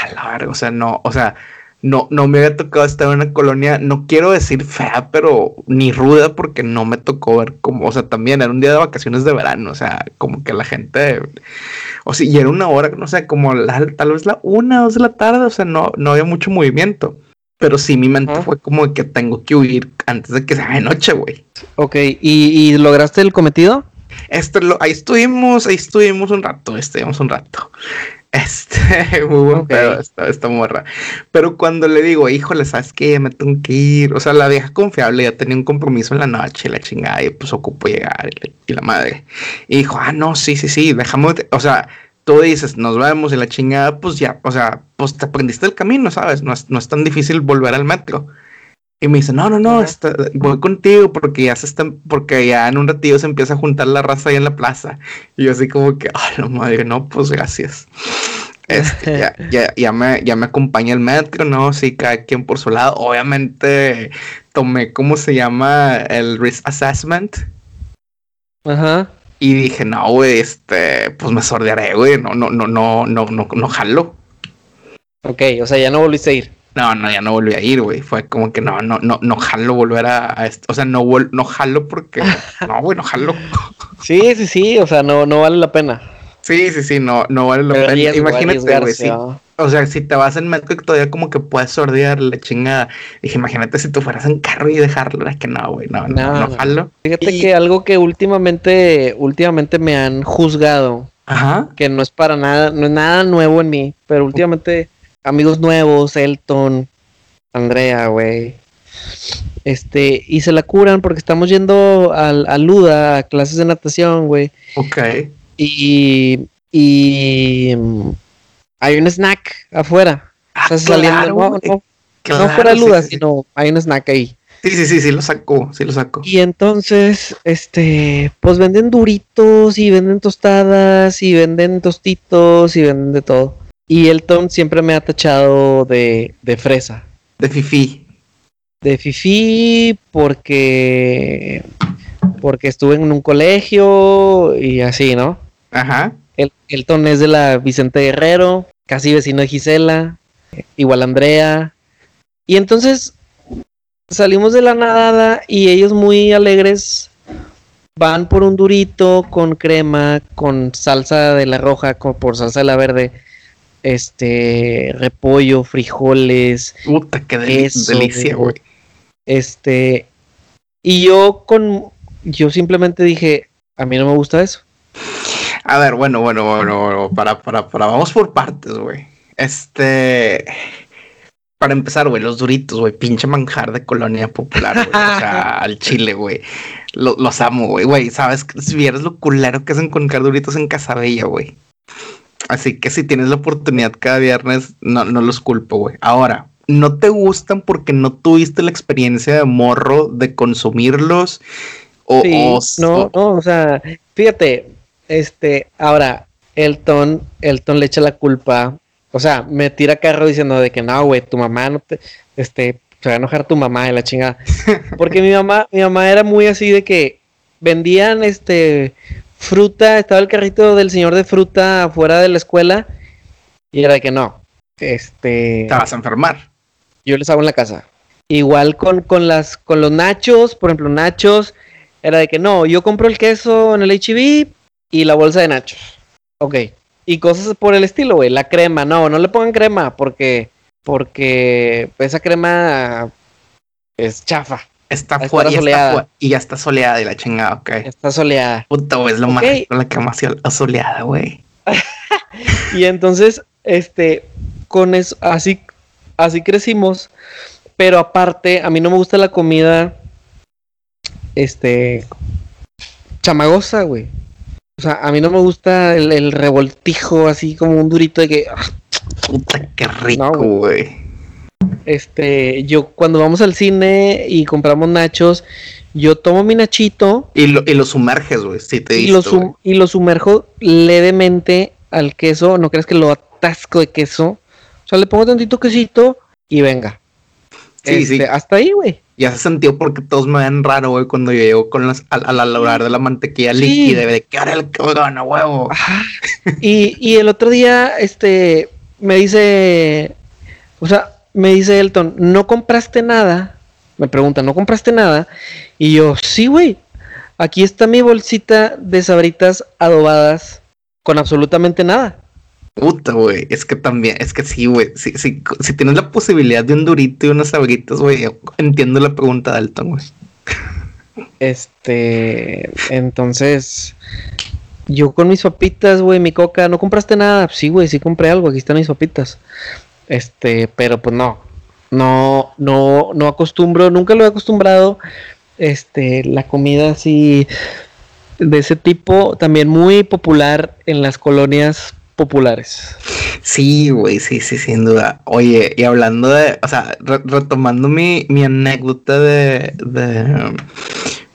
o sea, no, o sea, no, no me había tocado estar en una colonia, no quiero decir fea, pero ni ruda, porque no me tocó ver como, o sea, también era un día de vacaciones de verano, o sea, como que la gente, o sea, y era una hora, no sé, como tal vez la una, dos de la tarde, o sea, no, no había mucho movimiento. Pero sí, mi mente fue como que tengo que huir antes de que se haga noche, güey. Ok, ¿Y, ¿Y, lograste el cometido? Este, lo, ahí estuvimos, ahí estuvimos un rato, estuvimos un rato. Este, <laughs> muy buen pedo esta, morra. Pero cuando le digo, híjole, ¿sabes qué? Me tengo que ir. O sea, la vieja confiable ya tenía un compromiso en la noche, la chingada, y pues ocupo llegar y la, madre. Y dijo, ah, no, sí, sí, sí, déjame. O sea, tú dices, nos vemos y la chingada, pues ya, o sea, pues te aprendiste el camino, ¿sabes? No es, no es tan difícil volver al metro. Y me dice, no, no, no, este, voy contigo porque ya se están, porque ya en un ratito se empieza a juntar la raza ahí en la plaza. Y yo así como que, ay, la madre, no, pues gracias. <laughs> Este, ya, ya, ya, me, ya me acompaña el metro, ¿no? Sí, cada quien por su lado. Obviamente tomé, ¿cómo se llama? El risk assessment. Ajá. Y dije, no, güey, este, pues me sordearé, güey. No, no, no, no, no, no, no jalo. Ok, o sea, ya no volviste a ir. No, no, ya no volví a ir, güey. Fue como que no, no, no, no jalo volver a, esto. O sea, no, no jalo porque. no, güey, no jalo. <laughs> sí, sí, sí. O sea, no, no vale la pena. Sí, sí, sí, no, no vale la pena. Imagínate, güey, sí. O sea, si te vas en metro todavía como que puedes sordear la chingada. Dije, imagínate si tú fueras en carro y dejarlo. Es que no, güey, no, no, no, jalo. Fíjate que algo que últimamente, últimamente me han juzgado. Ajá. Que no es para nada, no es nada nuevo en mí, pero últimamente amigos nuevos, Elton, Andrea, güey. Este, y se la curan porque estamos yendo al, a Luda, a clases de natación, güey. Ok. Y, y mm, hay un snack afuera. Ah, saliendo, no, no, fuera Luda, sino hay un snack ahí. Sí, sí, sí, sí lo sacó, sí lo sacó. Y entonces, este, pues venden duritos y venden tostadas y venden tostitos y venden de todo. Y Elton siempre me ha tachado de, de fresa. De fifi. De fifi porque porque estuve en un colegio y así, ¿no? Ajá. El, Elton es de la Vicente Guerrero, casi vecino de Gisela, igual Andrea. Y entonces salimos de la nadada y ellos muy alegres van por un durito con crema, con salsa de la roja, con, por salsa de la verde este, repollo, frijoles. Puta, qué delicia, güey. Este, y yo con, yo simplemente dije, a mí no me gusta eso. A ver, bueno, bueno, bueno, para, para, para, vamos por partes, güey. Este, para empezar, güey, los duritos, güey, pinche manjar de colonia popular, güey. o sea, <laughs> al chile, güey. los amo, güey, güey. Sabes, si vieras lo culero que es encontrar duritos en Casabella, güey. Así que si tienes la oportunidad cada viernes, no, no los culpo, güey. Ahora, no te gustan porque no tuviste la experiencia de morro de consumirlos. O, no, no, o sea, fíjate, este, ahora, Elton, Elton le echa la culpa. O sea, me tira carro diciendo de que no, güey, tu mamá no te, este, se va a enojar tu mamá de la chingada. <laughs> Porque mi mamá, mi mamá era muy así de que vendían, este, fruta, estaba el carrito del señor de fruta afuera de la escuela y era de que no, este... Te vas a enfermar. Yo les hago en la casa. Igual con, con, las, con los nachos, por ejemplo, nachos, era de que no, yo compro el queso en el HB y la bolsa de nachos. Ok. Y cosas por el estilo, güey. La crema, no, no le pongan crema porque, porque esa crema es chafa. Está fuera y, y ya está soleada y la chingada, ok. Está soleada. Puta, güey, es lo más la más soleada, güey. <laughs> y entonces, este, con eso, así, así crecimos. Pero aparte, a mí no me gusta la comida, este, chamagosa, güey. O sea, a mí no me gusta el, revoltijo así como un durito de que... Ah, Puta, qué rico, güey. Este, yo cuando vamos al cine y compramos nachos, yo tomo mi nachito. Y lo, y lo sumerges, güey, si te y, lo y lo sumerjo levemente al queso. No crees que lo atasco de queso. O sea, le pongo tantito quesito y venga. Sí, sí. Este, hasta ahí, güey. Ya se sintió porque todos me ven raro, güey, cuando yo llego con las, a, la lograr de la mantequilla líquida, de que ahora el gana, huevo. Y, y el otro día, este, me dice, o sea, me dice Elton, ¿no compraste nada? Me pregunta, ¿no compraste nada? Y yo, sí, güey. Aquí está mi bolsita de sabritas adobadas con absolutamente nada. Puta, güey. Es que también, es que sí, güey. Si, si, si, tienes la posibilidad de un durito y unas sabritas, güey, entiendo la pregunta de Elton, güey. Este, entonces, yo con mis papitas, güey, mi coca, ¿no compraste nada? Sí, güey, sí compré algo, aquí están mis papitas. Este, pero pues no. No, no, no acostumbro, nunca lo he acostumbrado. Este, la comida así de ese tipo, también muy popular en las colonias populares. Sí, güey, sí, sí, sin duda. Oye, y hablando de, o sea, retomando mi, mi anécdota de, de um,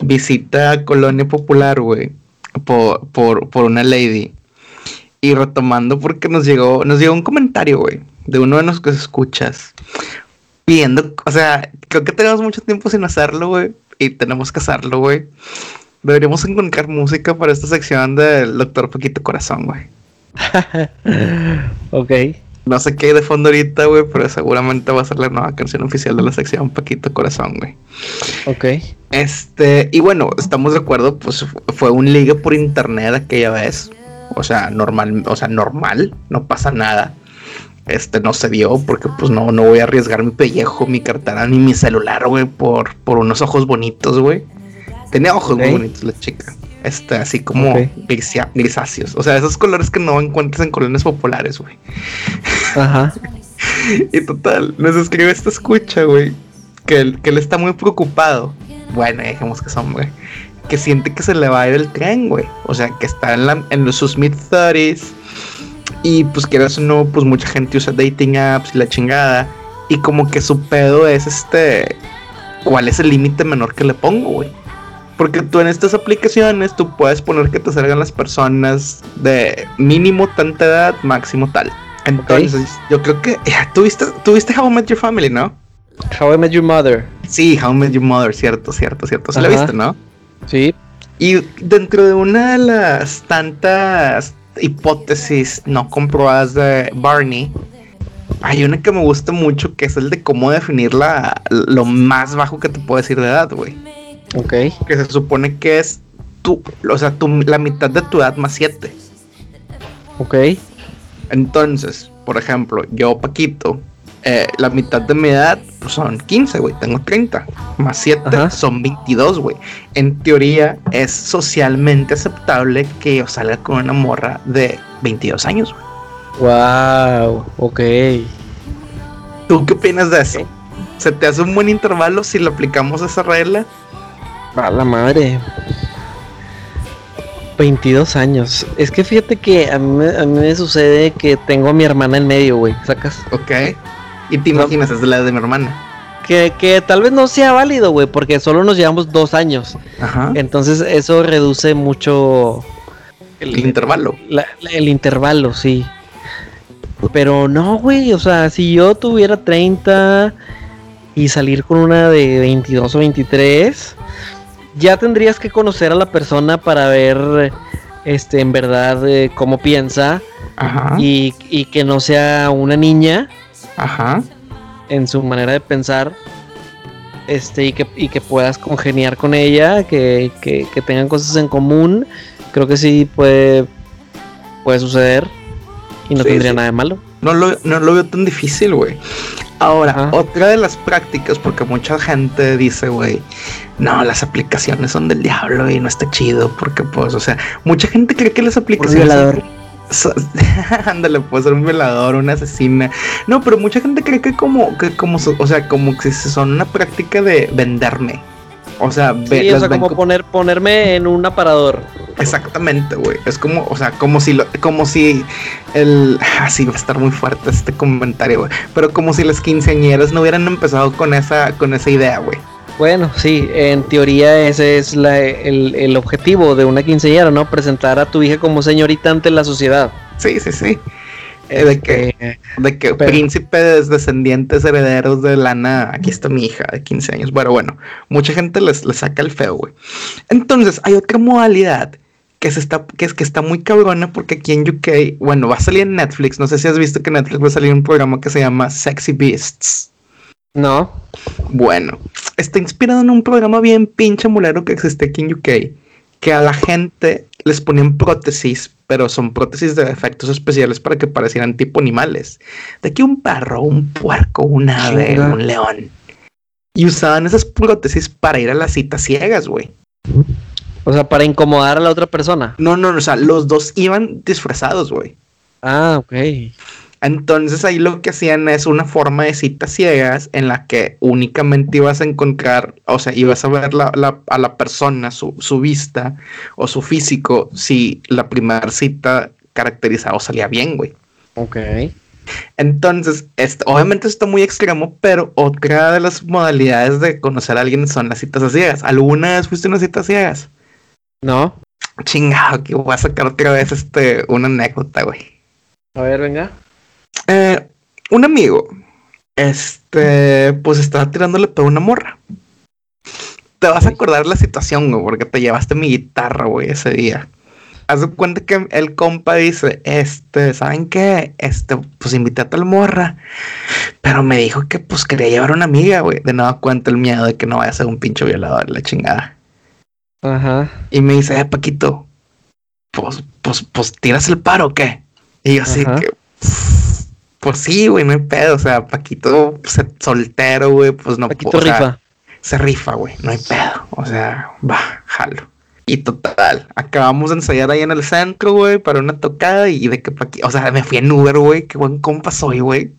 visita a colonia popular, güey, por, por, por una lady. Y retomando porque nos llegó, nos llegó un comentario, güey, de uno de que escuchas, pidiendo, o sea, creo que tenemos mucho tiempo sin hacerlo, güey, y tenemos que hacerlo, güey. Deberíamos encontrar música para esta sección del Doctor Paquito Corazón, güey. <laughs> ok. No sé qué hay de fondo ahorita, güey, pero seguramente va a ser la nueva canción oficial de la sección Paquito Corazón, güey. Ok. Este, y bueno, estamos de acuerdo, pues fue un ligue por internet aquella vez. O sea, normal, o sea, normal, no pasa nada. Este no se dio porque pues no, no voy a arriesgar mi pellejo, mi cartera ni mi celular, güey, por, por unos ojos bonitos, güey. Tenía ojos muy bonitos la chica. Este, así como grisáceos. O sea, esos colores que no encuentras en colonias populares, güey. Ajá. <laughs> y total, nos escribe esta escucha, güey. Que él, que él está muy preocupado. Bueno, dejemos que son, güey. Que siente que se le va a ir el tren, güey. O sea, que está en, la, en sus mid-30s. Y pues quieras o no, pues mucha gente usa dating apps y la chingada. Y como que su pedo es este. ¿Cuál es el límite menor que le pongo, güey? Porque tú en estas aplicaciones tú puedes poner que te salgan las personas de mínimo tanta edad, máximo tal. Entonces, yo creo que <laughs> ¿tuviste, tuviste How I Met Your Family, ¿no? How I Met Your Mother. Sí, How I Met Your Mother, cierto, cierto, cierto. ¿Se la viste, no? Sí. Y dentro de una de las tantas hipótesis no comprobadas de Barney, hay una que me gusta mucho, que es el de cómo definir la, lo más bajo que te puedo decir de edad, güey. Ok. Que se supone que es tu, o sea, tu, la mitad de tu edad más 7. Ok. Entonces, por ejemplo, yo, Paquito, eh, la mitad de mi edad pues son 15, güey, tengo 30. Más 7 son 22, güey. En teoría es socialmente aceptable que yo salga con una morra de 22 años, güey. Wow, ok. ¿Tú qué opinas de eso? ¿Se te hace un buen intervalo si le aplicamos esa regla? A la madre. 22 años. Es que fíjate que a mí, me sucede que tengo a mi hermana en medio, güey. ¿Sacas? Ok. ¿Y te imaginas? Es de la de mi hermana. Que, que tal vez no sea válido, güey, porque solo nos llevamos dos años. Ajá. Entonces eso reduce mucho... El, intervalo. el intervalo, sí. Pero no, güey, o sea, si yo tuviera 30 y salir con una de 22 o 23 ya tendrías que conocer a la persona para ver este en verdad eh, cómo piensa Y, que no sea una niña Ajá. en su manera de pensar este y que, y que puedas congeniar con ella que, que, tengan cosas en común creo que sí puede puede suceder y no tendría nada de malo no lo, no lo veo tan difícil güey Ahora, otra de las prácticas, porque mucha gente dice, güey, no, las aplicaciones son del diablo y no está chido, porque pues, o sea, mucha gente cree que las aplicaciones... violador. <laughs> Ándale, puede ser un violador, una asesina. No, pero mucha gente cree que como, que como, o sea, como que son una práctica de venderme. O sea, sí, o sea como poner, ponerme en un aparador. Exactamente, güey. Es como, o sea, como si lo, como si el <laughs> así va a estar muy fuerte este comentario, güey. Pero como si las quinceañeras no hubieran empezado con esa, con esa idea, güey. Bueno, sí, en teoría ese es la, el, el objetivo de una quinceañera, ¿no? Presentar a tu hija como señorita ante la sociedad. Sí, sí, sí. Eh, de que, de que príncipes descendientes herederos de lana, aquí está mi hija de 15 años. Bueno, bueno, mucha gente les, les saca el feo, güey. Entonces, hay otra modalidad que, se está, que, es, que está muy cabrona porque aquí en UK, bueno, va a salir en Netflix. No sé si has visto que en Netflix va a salir un programa que se llama Sexy Beasts. No. Bueno, está inspirado en un programa bien pinche mulero que existe aquí en UK. Que a la gente les ponían prótesis pero son prótesis de efectos especiales para que parecieran tipo animales. De aquí un perro, un puerco, un ave, un león. Y usaban esas prótesis para ir a las citas ciegas, güey. O sea, para incomodar a la otra persona. No, no, o sea, los dos iban disfrazados, güey. Ah, ok. Entonces ahí lo que hacían es una forma de citas ciegas en la que únicamente ibas a encontrar, o sea, ibas a ver a la persona, su, vista o su físico, si la primera cita caracterizada salía bien, güey. Ok. Entonces, esto, obviamente está muy extremo, pero otra de las modalidades de conocer a alguien son las citas ciegas. ¿Alguna vez fuiste a unas citas ciegas? No. Chingado, que voy a sacar otra vez este, una anécdota, güey. A ver, venga. Eh, un amigo, este, pues estaba tirándole toda una morra. te vas a acordar la situación, güey, porque te llevaste mi guitarra, güey, ese día. Haz de cuenta que el compa dice, este, ¿saben qué? Este, pues invité a tal morra, pero me dijo que pues quería llevar a una amiga, güey. De nuevo cuenta el miedo de que no vaya a ser un pinche violador, la chingada. Ajá. Y me dice, eh, Paquito, pues, pues, pues, ¿tiras el paro o qué? Y yo así Ajá. que, pues sí, güey, no hay pedo. O sea, Paquito pues, soltero, güey, pues no Paquito sea, rifa. se rifa, güey, no hay pedo. O sea, va, jalo. Y total, acabamos de ensayar ahí en el centro, güey, para una tocada y de que Paquito, o sea, me fui en Uber, güey, qué buen compa soy, güey.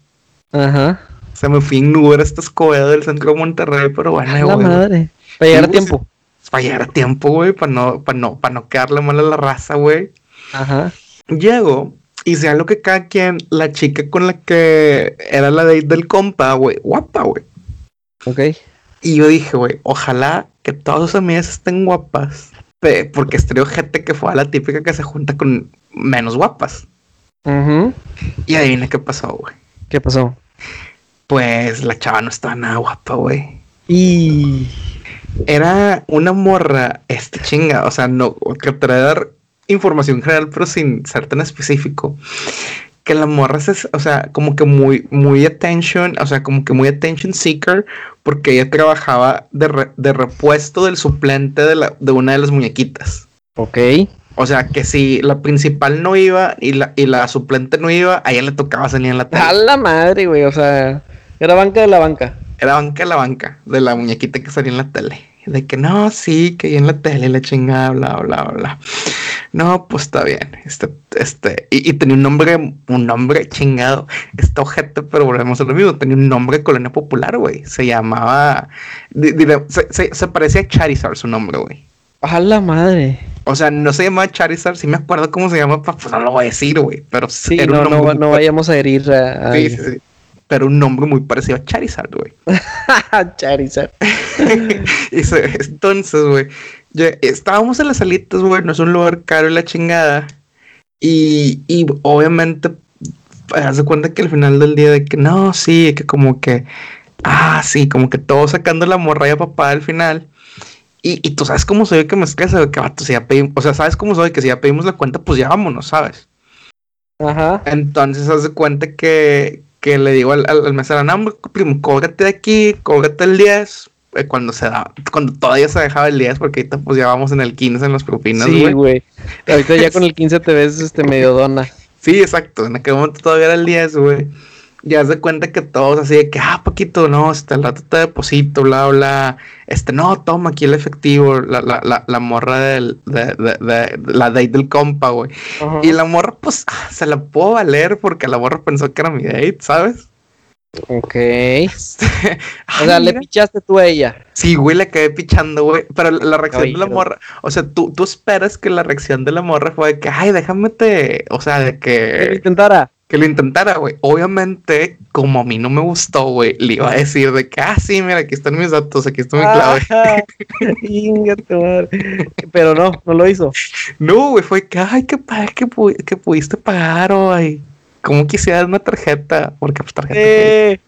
Ajá. O sea, me fui en Uber a este Escobedo del centro de Monterrey, pero bueno, La güey, madre. Para llegar a Sí, tiempo. para llegar a tiempo, güey, para no, para no, para no quedarle mal a la raza, güey. Ajá. Llego y sea lo que cada quien, la chica con la que era la date del compa, güey, guapa, güey. Ok. Y yo dije, güey, ojalá que todas sus amigas estén guapas. Porque estaría gente que fue a la típica que se junta con menos guapas. Y adivina qué pasó, güey. ¿Qué pasó? Pues la chava no estaba nada guapa, güey. Y. Era una morra, este chinga, o sea, no, que trae dar información general, pero sin ser tan específico. Que la morra se, o sea, como que muy, muy attention, o sea, como que muy attention seeker, porque ella trabajaba de, re- de repuesto del suplente de, la, de una de las muñequitas. Ok. O sea, que si la principal no iba y la, y la suplente no iba, a ella le tocaba salir en la tele. A la madre, güey. O sea, era banca de la banca. Era banca de la banca, de la muñequita que salía en la tele. De que no, sí, que ahí en la tele la chingada, bla, bla, bla. No, pues está bien. Este, este, y, y tenía un nombre, un nombre chingado. Está ojete, pero volvemos a lo mismo. Tenía un nombre de colonia popular, güey. Se llamaba. di- dire- se, se, se parecía a Charizard su nombre, güey. A la madre. O sea, no se llamaba Charizard, sí me acuerdo cómo se llama, pues no lo voy a decir, güey. Pero Sí, era no, no, nombre no vayamos a herir a. a sí, sí, sí. Pero un nombre muy parecido a Charizard, güey. <laughs> Charizard. <laughs> Entonces, güey, estábamos en las salitas, güey, no es un lugar caro y la chingada. Y, y obviamente, haz de cuenta que al final del día de que no, sí, que como que, ah, sí, como que todo sacando la morralla papá al final. Y, y tú sabes cómo soy que me güey, que vato, si ya pedimos, o sea, sabes cómo soy que si ya pedimos la cuenta, pues ya vámonos, ¿sabes? Ajá. Entonces, haz de cuenta que, que le digo al, al, al mesero, no, primo, cóbrate de aquí, cóbrate el 10. Eh, Cuando se da, cuando todavía se dejaba el 10, porque ahorita pues ya vamos en el 15 en las propinas, Sí, güey. Ahorita ya con el <laughs> 15 te ves este medio dona. Sí, exacto. En aquel momento todavía era el 10, güey. Ya de cuenta que todos así de que, ah, Paquito, no, este, rato te deposito, bla, bla. Este, no, toma aquí el efectivo, la, la, la, la morra del, de, de, de- la date del compa, güey. Y la morra, pues, ah, se la puedo valer porque la morra pensó que era mi date, ¿sabes? Ok. Este, <laughs> O sea, ay, le pichaste tú a ella. Sí, güey, le quedé pichando, güey. Pero la la reacción de la morra, o sea, tú, tú esperas que la reacción de la morra fue de que, ay, déjame te, o sea, de Que lo que, intentara. que lo intentara, güey. Obviamente, como a mí no me gustó, güey, le iba a decir de que, ah, sí, mira, aquí están mis datos, aquí está mi clave. <laughs> Pero no, no lo hizo. No, güey, fue que, ay, qué padre que, pu- que pudiste pagar, güey. Como quisieras una tarjeta, porque pues tarjeta. Eh,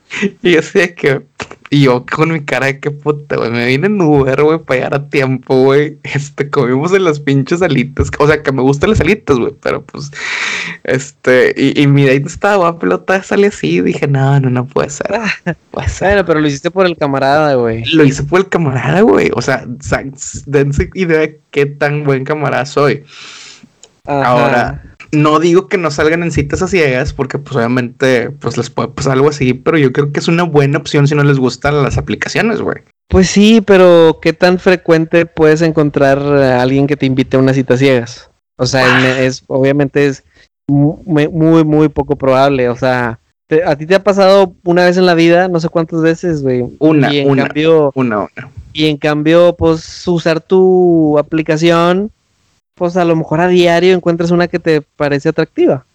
Y yo de que, y yo con mi cara de que puta, güey, me vine en Uber, güey, para llegar a tiempo, güey. <laughs> Este, comimos en las pinches alitas. O sea, que me gustan las alitas, güey, pero pues, este, y, y mi date estaba pero todavía salí así. Y dije, no, no, no puede ser. Puede ser. bueno, pero lo hiciste por el camarada, güey. Lo hice por el camarada, güey. O sea, dense idea de qué tan buen camarada soy. Ajá. Ahora, no digo que no salgan en citas a ciegas, porque pues obviamente pues les puede pasar algo así, pero yo creo que es una buena opción si no les gustan las aplicaciones, güey. Pues sí, pero ¿qué tan frecuente puedes encontrar a alguien que te invite a unas citas ciegas? O sea, es, es- obviamente es mu- muy, muy, muy poco probable. O sea, te- a ti te ha pasado una vez en la vida, no sé cuántas veces, güey. Una, y en una, cambio, una, una. y en cambio, pues usar tu aplicación, pues a lo mejor a diario encuentras una que te parece atractiva.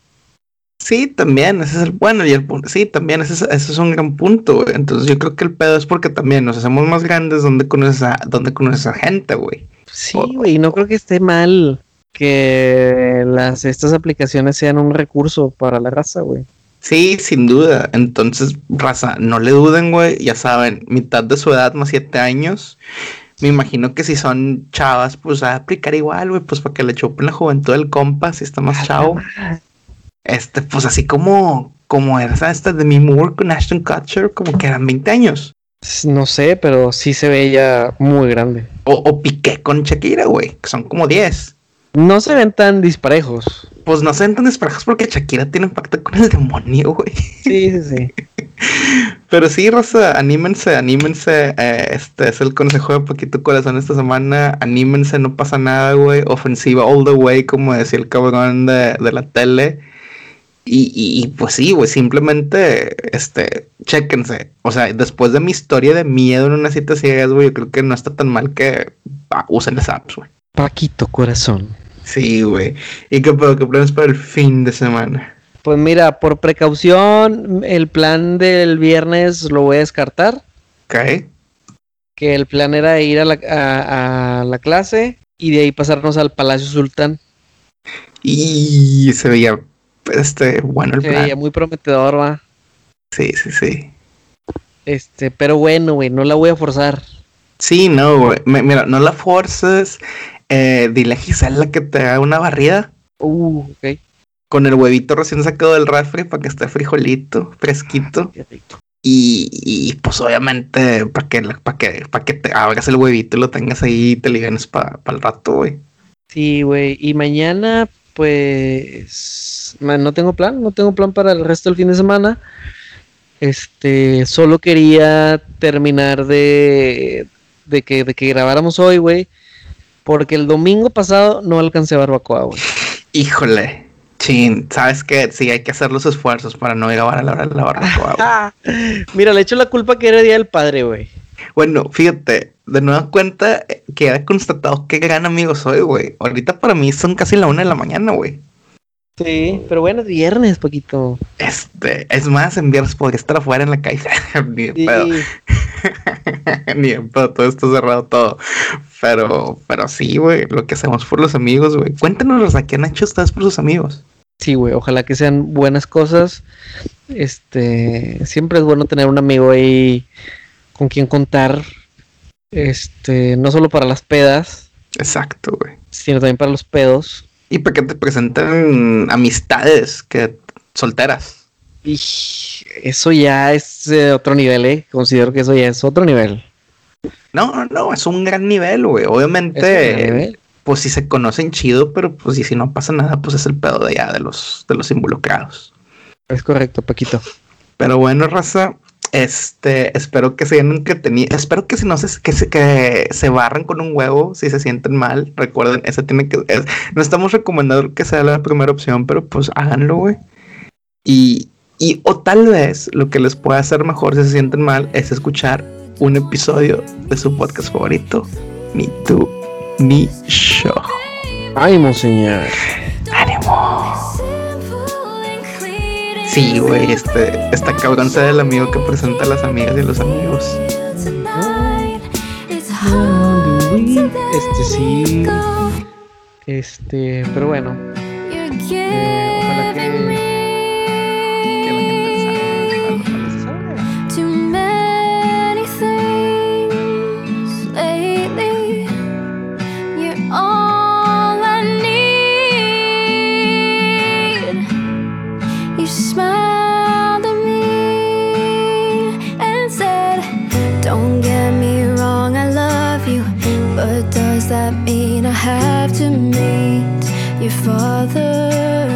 Sí, también, ese es el bueno y el punto. Sí, también, ese es, ese es un gran punto, güey. Entonces yo creo que el pedo es porque también nos hacemos más grandes donde conoces a, donde conoces a gente, güey. Sí, güey, no creo que esté mal que las estas aplicaciones sean un recurso para la raza, güey. Sí, sin duda. Entonces, raza, no le duden, güey. Ya saben, mitad de su edad más siete años. Me imagino que si son chavas, pues a aplicar igual, güey, pues para que le chupen la juventud del compa, si está más chavo. <laughs> Este, pues así como, como esa esta de mi Moore con Ashton Kutcher, como que eran 20 años. No sé, pero sí se ve ella muy grande. O, o Piqué con Shakira, güey, que son como 10. No se ven tan disparejos. Pues no se ven tan disparejos porque Shakira tiene impacto con el demonio, güey. Sí, sí, sí. <laughs> Pero sí, Rosa, anímense, anímense. Eh, este es el consejo de Poquito Corazón esta semana. Anímense, no pasa nada, güey. Ofensiva all the way, como decía el cabrón de, de la tele. Y, y, y pues sí, güey, simplemente, este, chéquense. O sea, después de mi historia de miedo en una cita ciegas, güey, yo creo que no está tan mal que ah, usen las apps, güey. Paquito Corazón. Sí, güey. ¿Y qué? ¿Qué planes para el fin de semana? Pues mira, por precaución, el plan del viernes lo voy a descartar. Ok. Que el plan era ir a la, a, a la clase y de ahí pasarnos al Palacio Sultán. Y se veía, este, bueno el Se plan. veía muy prometedor, va. Sí, sí, sí. Este, pero bueno, güey, no la voy a forzar. Sí, no, güey. Mira, no la forces. Eh, dile a Gisela que te haga una barrida Uh, ok. con el huevito recién sacado del refri para que esté frijolito, fresquito. Rico. Y, y, pues obviamente para que, para que, para que te abras el huevito y lo tengas ahí y te liganes para el rato, güey. Sí, güey. Y mañana, pues. No tengo plan, no tengo plan para el resto del fin de semana. Este, solo quería terminar de, de que, de que grabáramos hoy, güey. Porque el domingo pasado no alcancé barbacoa, güey. <laughs> Híjole, chin, sabes que sí hay que hacer los esfuerzos para no grabar a la hora de la barbacoa. <laughs> Mira, le echo la culpa que era Día del Padre, güey. Bueno, fíjate, de nueva cuenta eh, queda constatado qué gran amigo soy, güey. Ahorita para mí son casi la una de la mañana, güey. Sí, pero bueno, es viernes, poquito. Este, es más, en viernes podría estar afuera en la calle. <laughs> Sí. <laughs> Ni en pedo, todo está cerrado todo. Pero, pero sí, güey, lo que hacemos por los amigos, güey. Cuéntanos, Rosa, ¿qué han hecho ustedes por sus amigos? Sí, güey, ojalá que sean buenas cosas. Este, siempre es bueno tener un amigo ahí con quien contar. Este, no solo para las pedas, Exacto, güey. sino también para los pedos. Y para que te presenten amistades que solteras. Y eso ya es eh, otro nivel, eh. Considero que eso ya es otro nivel. No, no, es un gran nivel, güey. Obviamente, nivel. pues si se conocen chido, pero pues y si no pasa nada, pues es el pedo de ya de los, de los involucrados. Es correcto, Paquito. Pero bueno, raza, este, espero que se hayan entretenido. Espero que si no se, que se, que se barran con un huevo, si se sienten mal, recuerden, esa tiene que, es- no estamos recomendando que sea la primera opción, pero pues háganlo, güey. Y, y, o tal vez lo que les pueda hacer mejor si se sienten mal es escuchar un episodio de su podcast favorito, Ni tú, ni yo. Ánimo, señor. ¡Ánimo! Sí, güey, este, esta cabrón sea el amigo que presenta a las amigas y a los amigos. Este sí. Este, pero bueno. Eh, ojalá Que have to meet your father?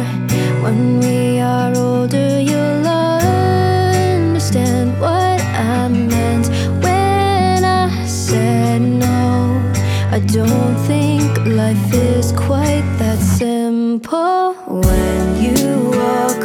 When we are older, you'll understand what I meant when I said no. I don't think life is quite that simple. When you walk